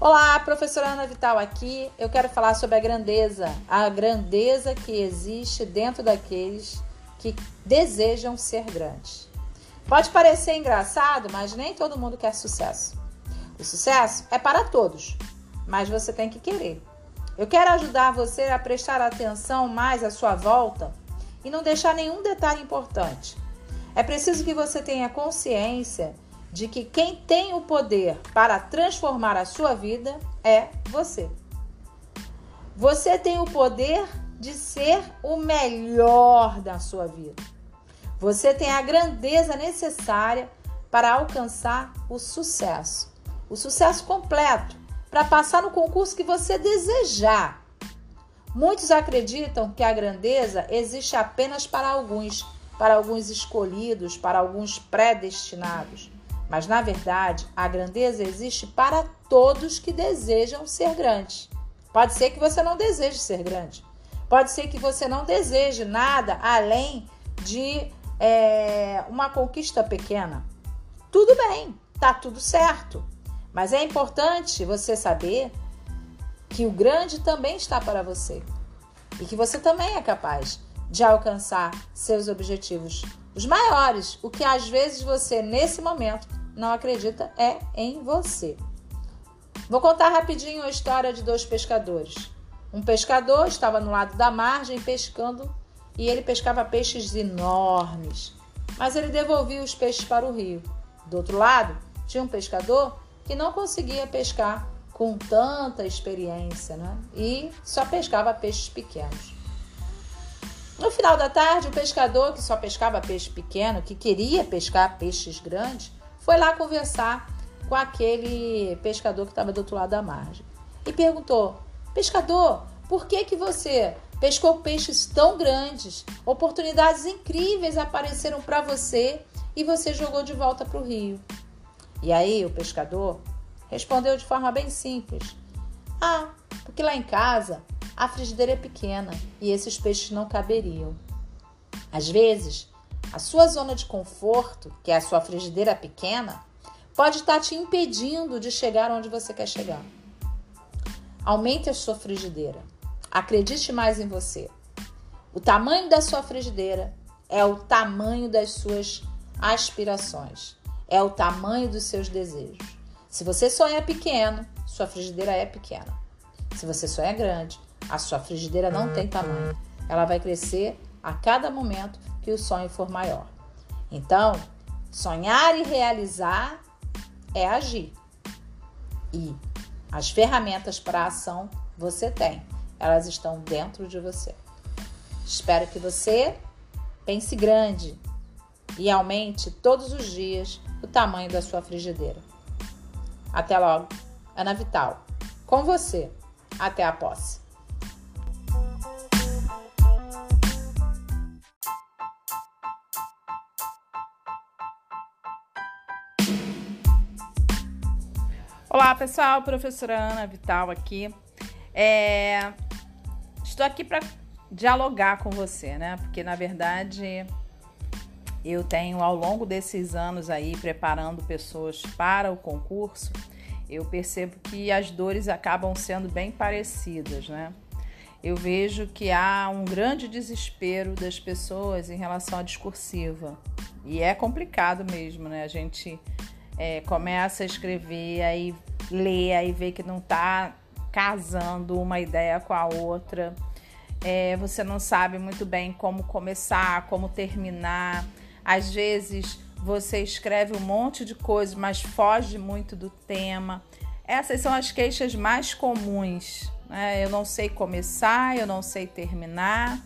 Olá, professora Ana Vital aqui. Eu quero falar sobre a grandeza, a grandeza que existe dentro daqueles que desejam ser grandes. Pode parecer engraçado, mas nem todo mundo quer sucesso. O sucesso é para todos, mas você tem que querer. Eu quero ajudar você a prestar atenção mais à sua volta e não deixar nenhum detalhe importante. É preciso que você tenha consciência de que quem tem o poder para transformar a sua vida é você. Você tem o poder de ser o melhor da sua vida. Você tem a grandeza necessária para alcançar o sucesso, o sucesso completo, para passar no concurso que você desejar. Muitos acreditam que a grandeza existe apenas para alguns, para alguns escolhidos, para alguns predestinados. Mas na verdade, a grandeza existe para todos que desejam ser grandes. Pode ser que você não deseje ser grande. Pode ser que você não deseje nada além de é, uma conquista pequena. Tudo bem, tá tudo certo. Mas é importante você saber que o grande também está para você e que você também é capaz de alcançar seus objetivos, os maiores, o que às vezes você nesse momento não acredita é em você. Vou contar rapidinho a história de dois pescadores. Um pescador estava no lado da margem pescando e ele pescava peixes enormes, mas ele devolvia os peixes para o rio. Do outro lado, tinha um pescador que não conseguia pescar com tanta experiência né? e só pescava peixes pequenos. No final da tarde, o pescador que só pescava peixe pequeno, que queria pescar peixes grandes, foi lá conversar com aquele pescador que estava do outro lado da margem e perguntou: Pescador, por que, que você pescou peixes tão grandes? Oportunidades incríveis apareceram para você e você jogou de volta para o rio. E aí o pescador respondeu de forma bem simples: Ah, porque lá em casa a frigideira é pequena e esses peixes não caberiam. Às vezes, a sua zona de conforto, que é a sua frigideira pequena, pode estar te impedindo de chegar onde você quer chegar. Aumente a sua frigideira. Acredite mais em você. O tamanho da sua frigideira é o tamanho das suas aspirações, é o tamanho dos seus desejos. Se você sonha pequeno, sua frigideira é pequena. Se você sonha grande, a sua frigideira não tem tamanho. ela vai crescer a cada momento que o sonho for maior. Então, sonhar e realizar é agir. E as ferramentas para ação você tem, elas estão dentro de você. Espero que você pense grande e aumente todos os dias o tamanho da sua frigideira. Até logo, Ana Vital. Com você. Até a posse. Olá pessoal, professora Ana Vital aqui. É... Estou aqui para dialogar com você, né? Porque na verdade eu tenho ao longo desses anos aí preparando pessoas para o concurso, eu percebo que as dores acabam sendo bem parecidas, né? Eu vejo que há um grande desespero das pessoas em relação à discursiva. E é complicado mesmo, né? A gente é, começa a escrever, aí lê, aí vê que não está casando uma ideia com a outra. É, você não sabe muito bem como começar, como terminar. Às vezes você escreve um monte de coisas, mas foge muito do tema. Essas são as queixas mais comuns. Né? Eu não sei começar, eu não sei terminar,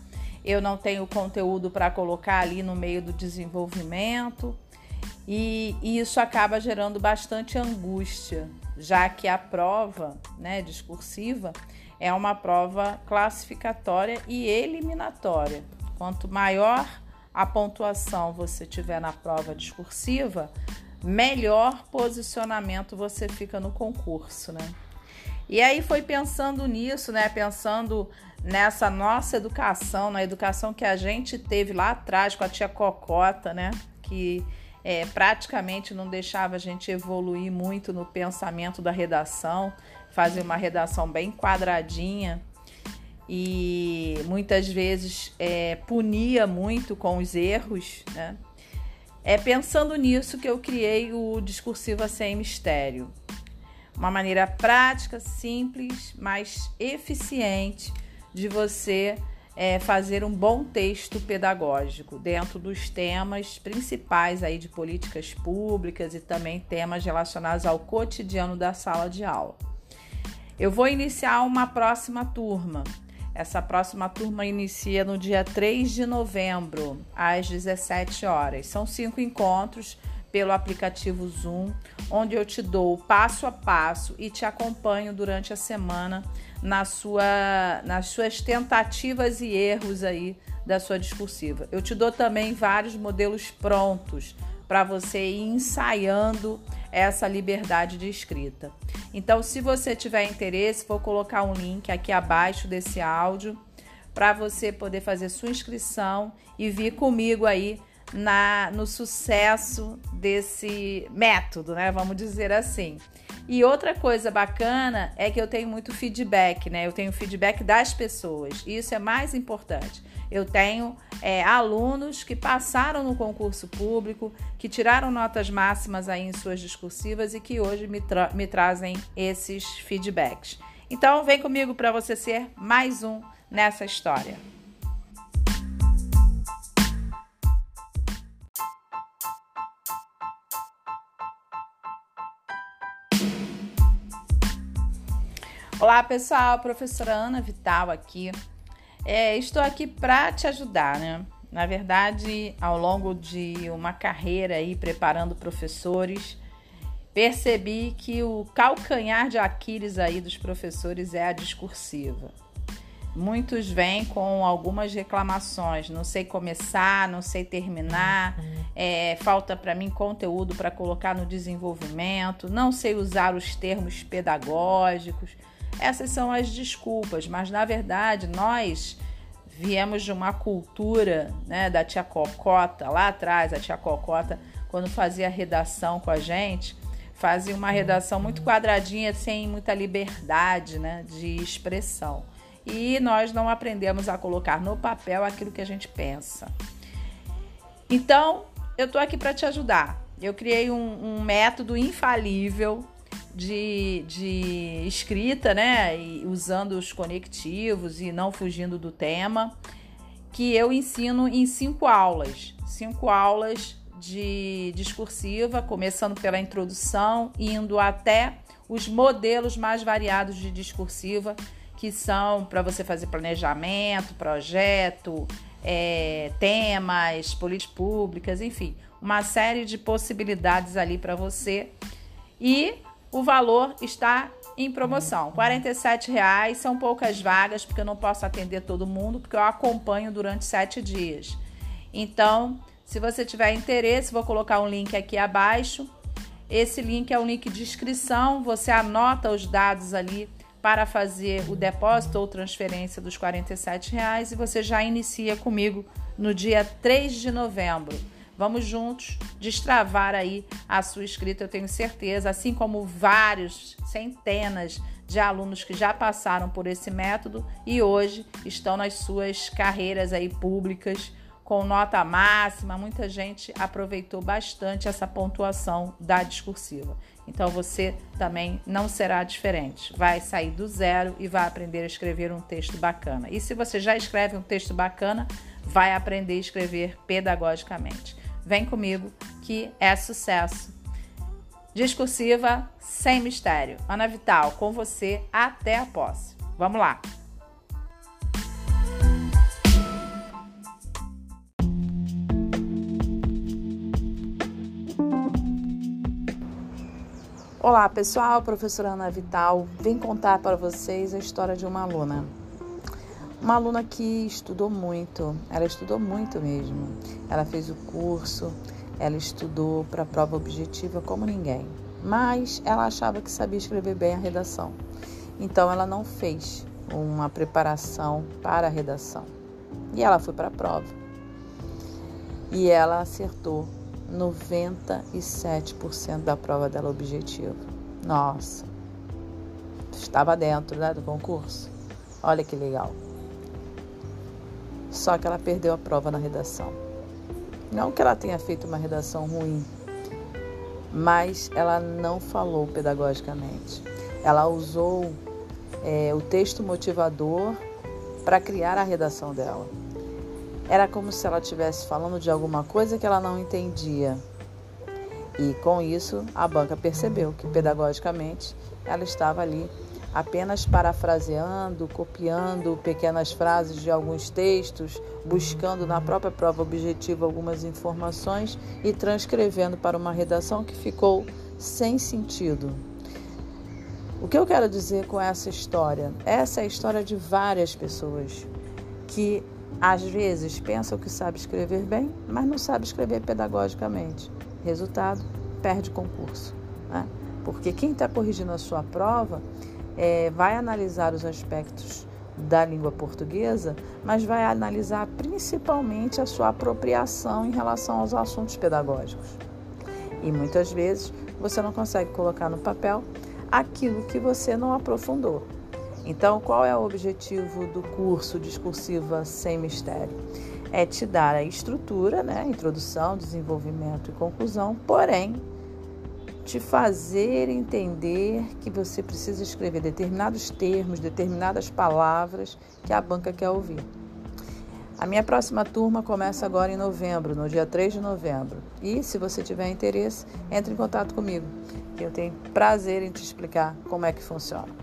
eu não tenho conteúdo para colocar ali no meio do desenvolvimento. E, e, isso acaba gerando bastante angústia, já que a prova né, discursiva é uma prova classificatória e eliminatória. Quanto maior a pontuação você tiver na prova discursiva, melhor posicionamento você fica no concurso, né? E aí foi pensando nisso, né? Pensando nessa nossa educação, na educação que a gente teve lá atrás com a tia Cocota, né? Que é, praticamente não deixava a gente evoluir muito no pensamento da redação, fazer uma redação bem quadradinha e muitas vezes é, punia muito com os erros, né? É pensando nisso que eu criei o Discursiva Sem Mistério. Uma maneira prática, simples, mas eficiente de você é, fazer um bom texto pedagógico dentro dos temas principais aí de políticas públicas e também temas relacionados ao cotidiano da sala de aula. Eu vou iniciar uma próxima turma essa próxima turma inicia no dia 3 de novembro, às 17 horas. São cinco encontros pelo aplicativo Zoom, onde eu te dou passo a passo e te acompanho durante a semana na sua, nas suas tentativas e erros aí da sua discursiva. Eu te dou também vários modelos prontos para você ir ensaiando essa liberdade de escrita. Então, se você tiver interesse, vou colocar um link aqui abaixo desse áudio para você poder fazer sua inscrição e vir comigo aí na no sucesso desse método, né? Vamos dizer assim. E outra coisa bacana é que eu tenho muito feedback, né? Eu tenho feedback das pessoas. E isso é mais importante. Eu tenho é, alunos que passaram no concurso público, que tiraram notas máximas aí em suas discursivas e que hoje me, tra me trazem esses feedbacks. Então, vem comigo para você ser mais um nessa história. Olá pessoal, professora Ana Vital aqui. É, estou aqui para te ajudar, né? Na verdade, ao longo de uma carreira aí preparando professores, percebi que o calcanhar de Aquiles aí dos professores é a discursiva. Muitos vêm com algumas reclamações, não sei começar, não sei terminar, é, falta para mim conteúdo para colocar no desenvolvimento, não sei usar os termos pedagógicos. Essas são as desculpas, mas na verdade nós viemos de uma cultura né, da tia Cocota, lá atrás, a tia Cocota, quando fazia redação com a gente, fazia uma redação muito quadradinha, sem muita liberdade né, de expressão. E nós não aprendemos a colocar no papel aquilo que a gente pensa. Então, eu estou aqui para te ajudar. Eu criei um, um método infalível de, de escrita, né? E usando os conectivos e não fugindo do tema. que eu ensino em cinco aulas. Cinco aulas de discursiva, começando pela introdução, indo até os modelos mais variados de discursiva, que são para você fazer planejamento, projeto, é, temas, políticas públicas, enfim, uma série de possibilidades ali para você. E o valor está em promoção. R$ reais são poucas vagas, porque eu não posso atender todo mundo, porque eu acompanho durante sete dias. Então, se você tiver interesse, vou colocar um link aqui abaixo. Esse link é um link de inscrição, você anota os dados ali para fazer o depósito ou transferência dos R$ reais e você já inicia comigo no dia 3 de novembro. Vamos juntos destravar aí a sua escrita, eu tenho certeza, assim como vários, centenas de alunos que já passaram por esse método e hoje estão nas suas carreiras aí públicas com nota máxima. Muita gente aproveitou bastante essa pontuação da discursiva. Então você também não será diferente. Vai sair do zero e vai aprender a escrever um texto bacana. E se você já escreve um texto bacana, vai aprender a escrever pedagogicamente. Vem comigo que é sucesso. Discursiva sem mistério. Ana Vital, com você até a posse. Vamos lá! Olá pessoal, professora Ana Vital, vim contar para vocês a história de uma aluna. Uma aluna que estudou muito, ela estudou muito mesmo. Ela fez o curso, ela estudou para a prova objetiva como ninguém, mas ela achava que sabia escrever bem a redação. Então ela não fez uma preparação para a redação. E ela foi para a prova. E ela acertou 97% da prova dela objetiva. Nossa, estava dentro né, do concurso. Olha que legal. Só que ela perdeu a prova na redação. Não que ela tenha feito uma redação ruim, mas ela não falou pedagogicamente. Ela usou é, o texto motivador para criar a redação dela. Era como se ela estivesse falando de alguma coisa que ela não entendia. E com isso, a banca percebeu que pedagogicamente ela estava ali apenas parafraseando, copiando pequenas frases de alguns textos, buscando na própria prova objetiva algumas informações e transcrevendo para uma redação que ficou sem sentido. O que eu quero dizer com essa história? Essa é a história de várias pessoas que às vezes pensam que sabe escrever bem, mas não sabe escrever pedagogicamente. Resultado, perde concurso. Né? Porque quem está corrigindo a sua prova é, vai analisar os aspectos da língua portuguesa, mas vai analisar principalmente a sua apropriação em relação aos assuntos pedagógicos. E muitas vezes você não consegue colocar no papel aquilo que você não aprofundou. Então, qual é o objetivo do curso Discursiva Sem Mistério? É te dar a estrutura, né? introdução, desenvolvimento e conclusão, porém, te fazer entender que você precisa escrever determinados termos, determinadas palavras que a banca quer ouvir. A minha próxima turma começa agora em novembro, no dia 3 de novembro. E se você tiver interesse, entre em contato comigo, que eu tenho prazer em te explicar como é que funciona.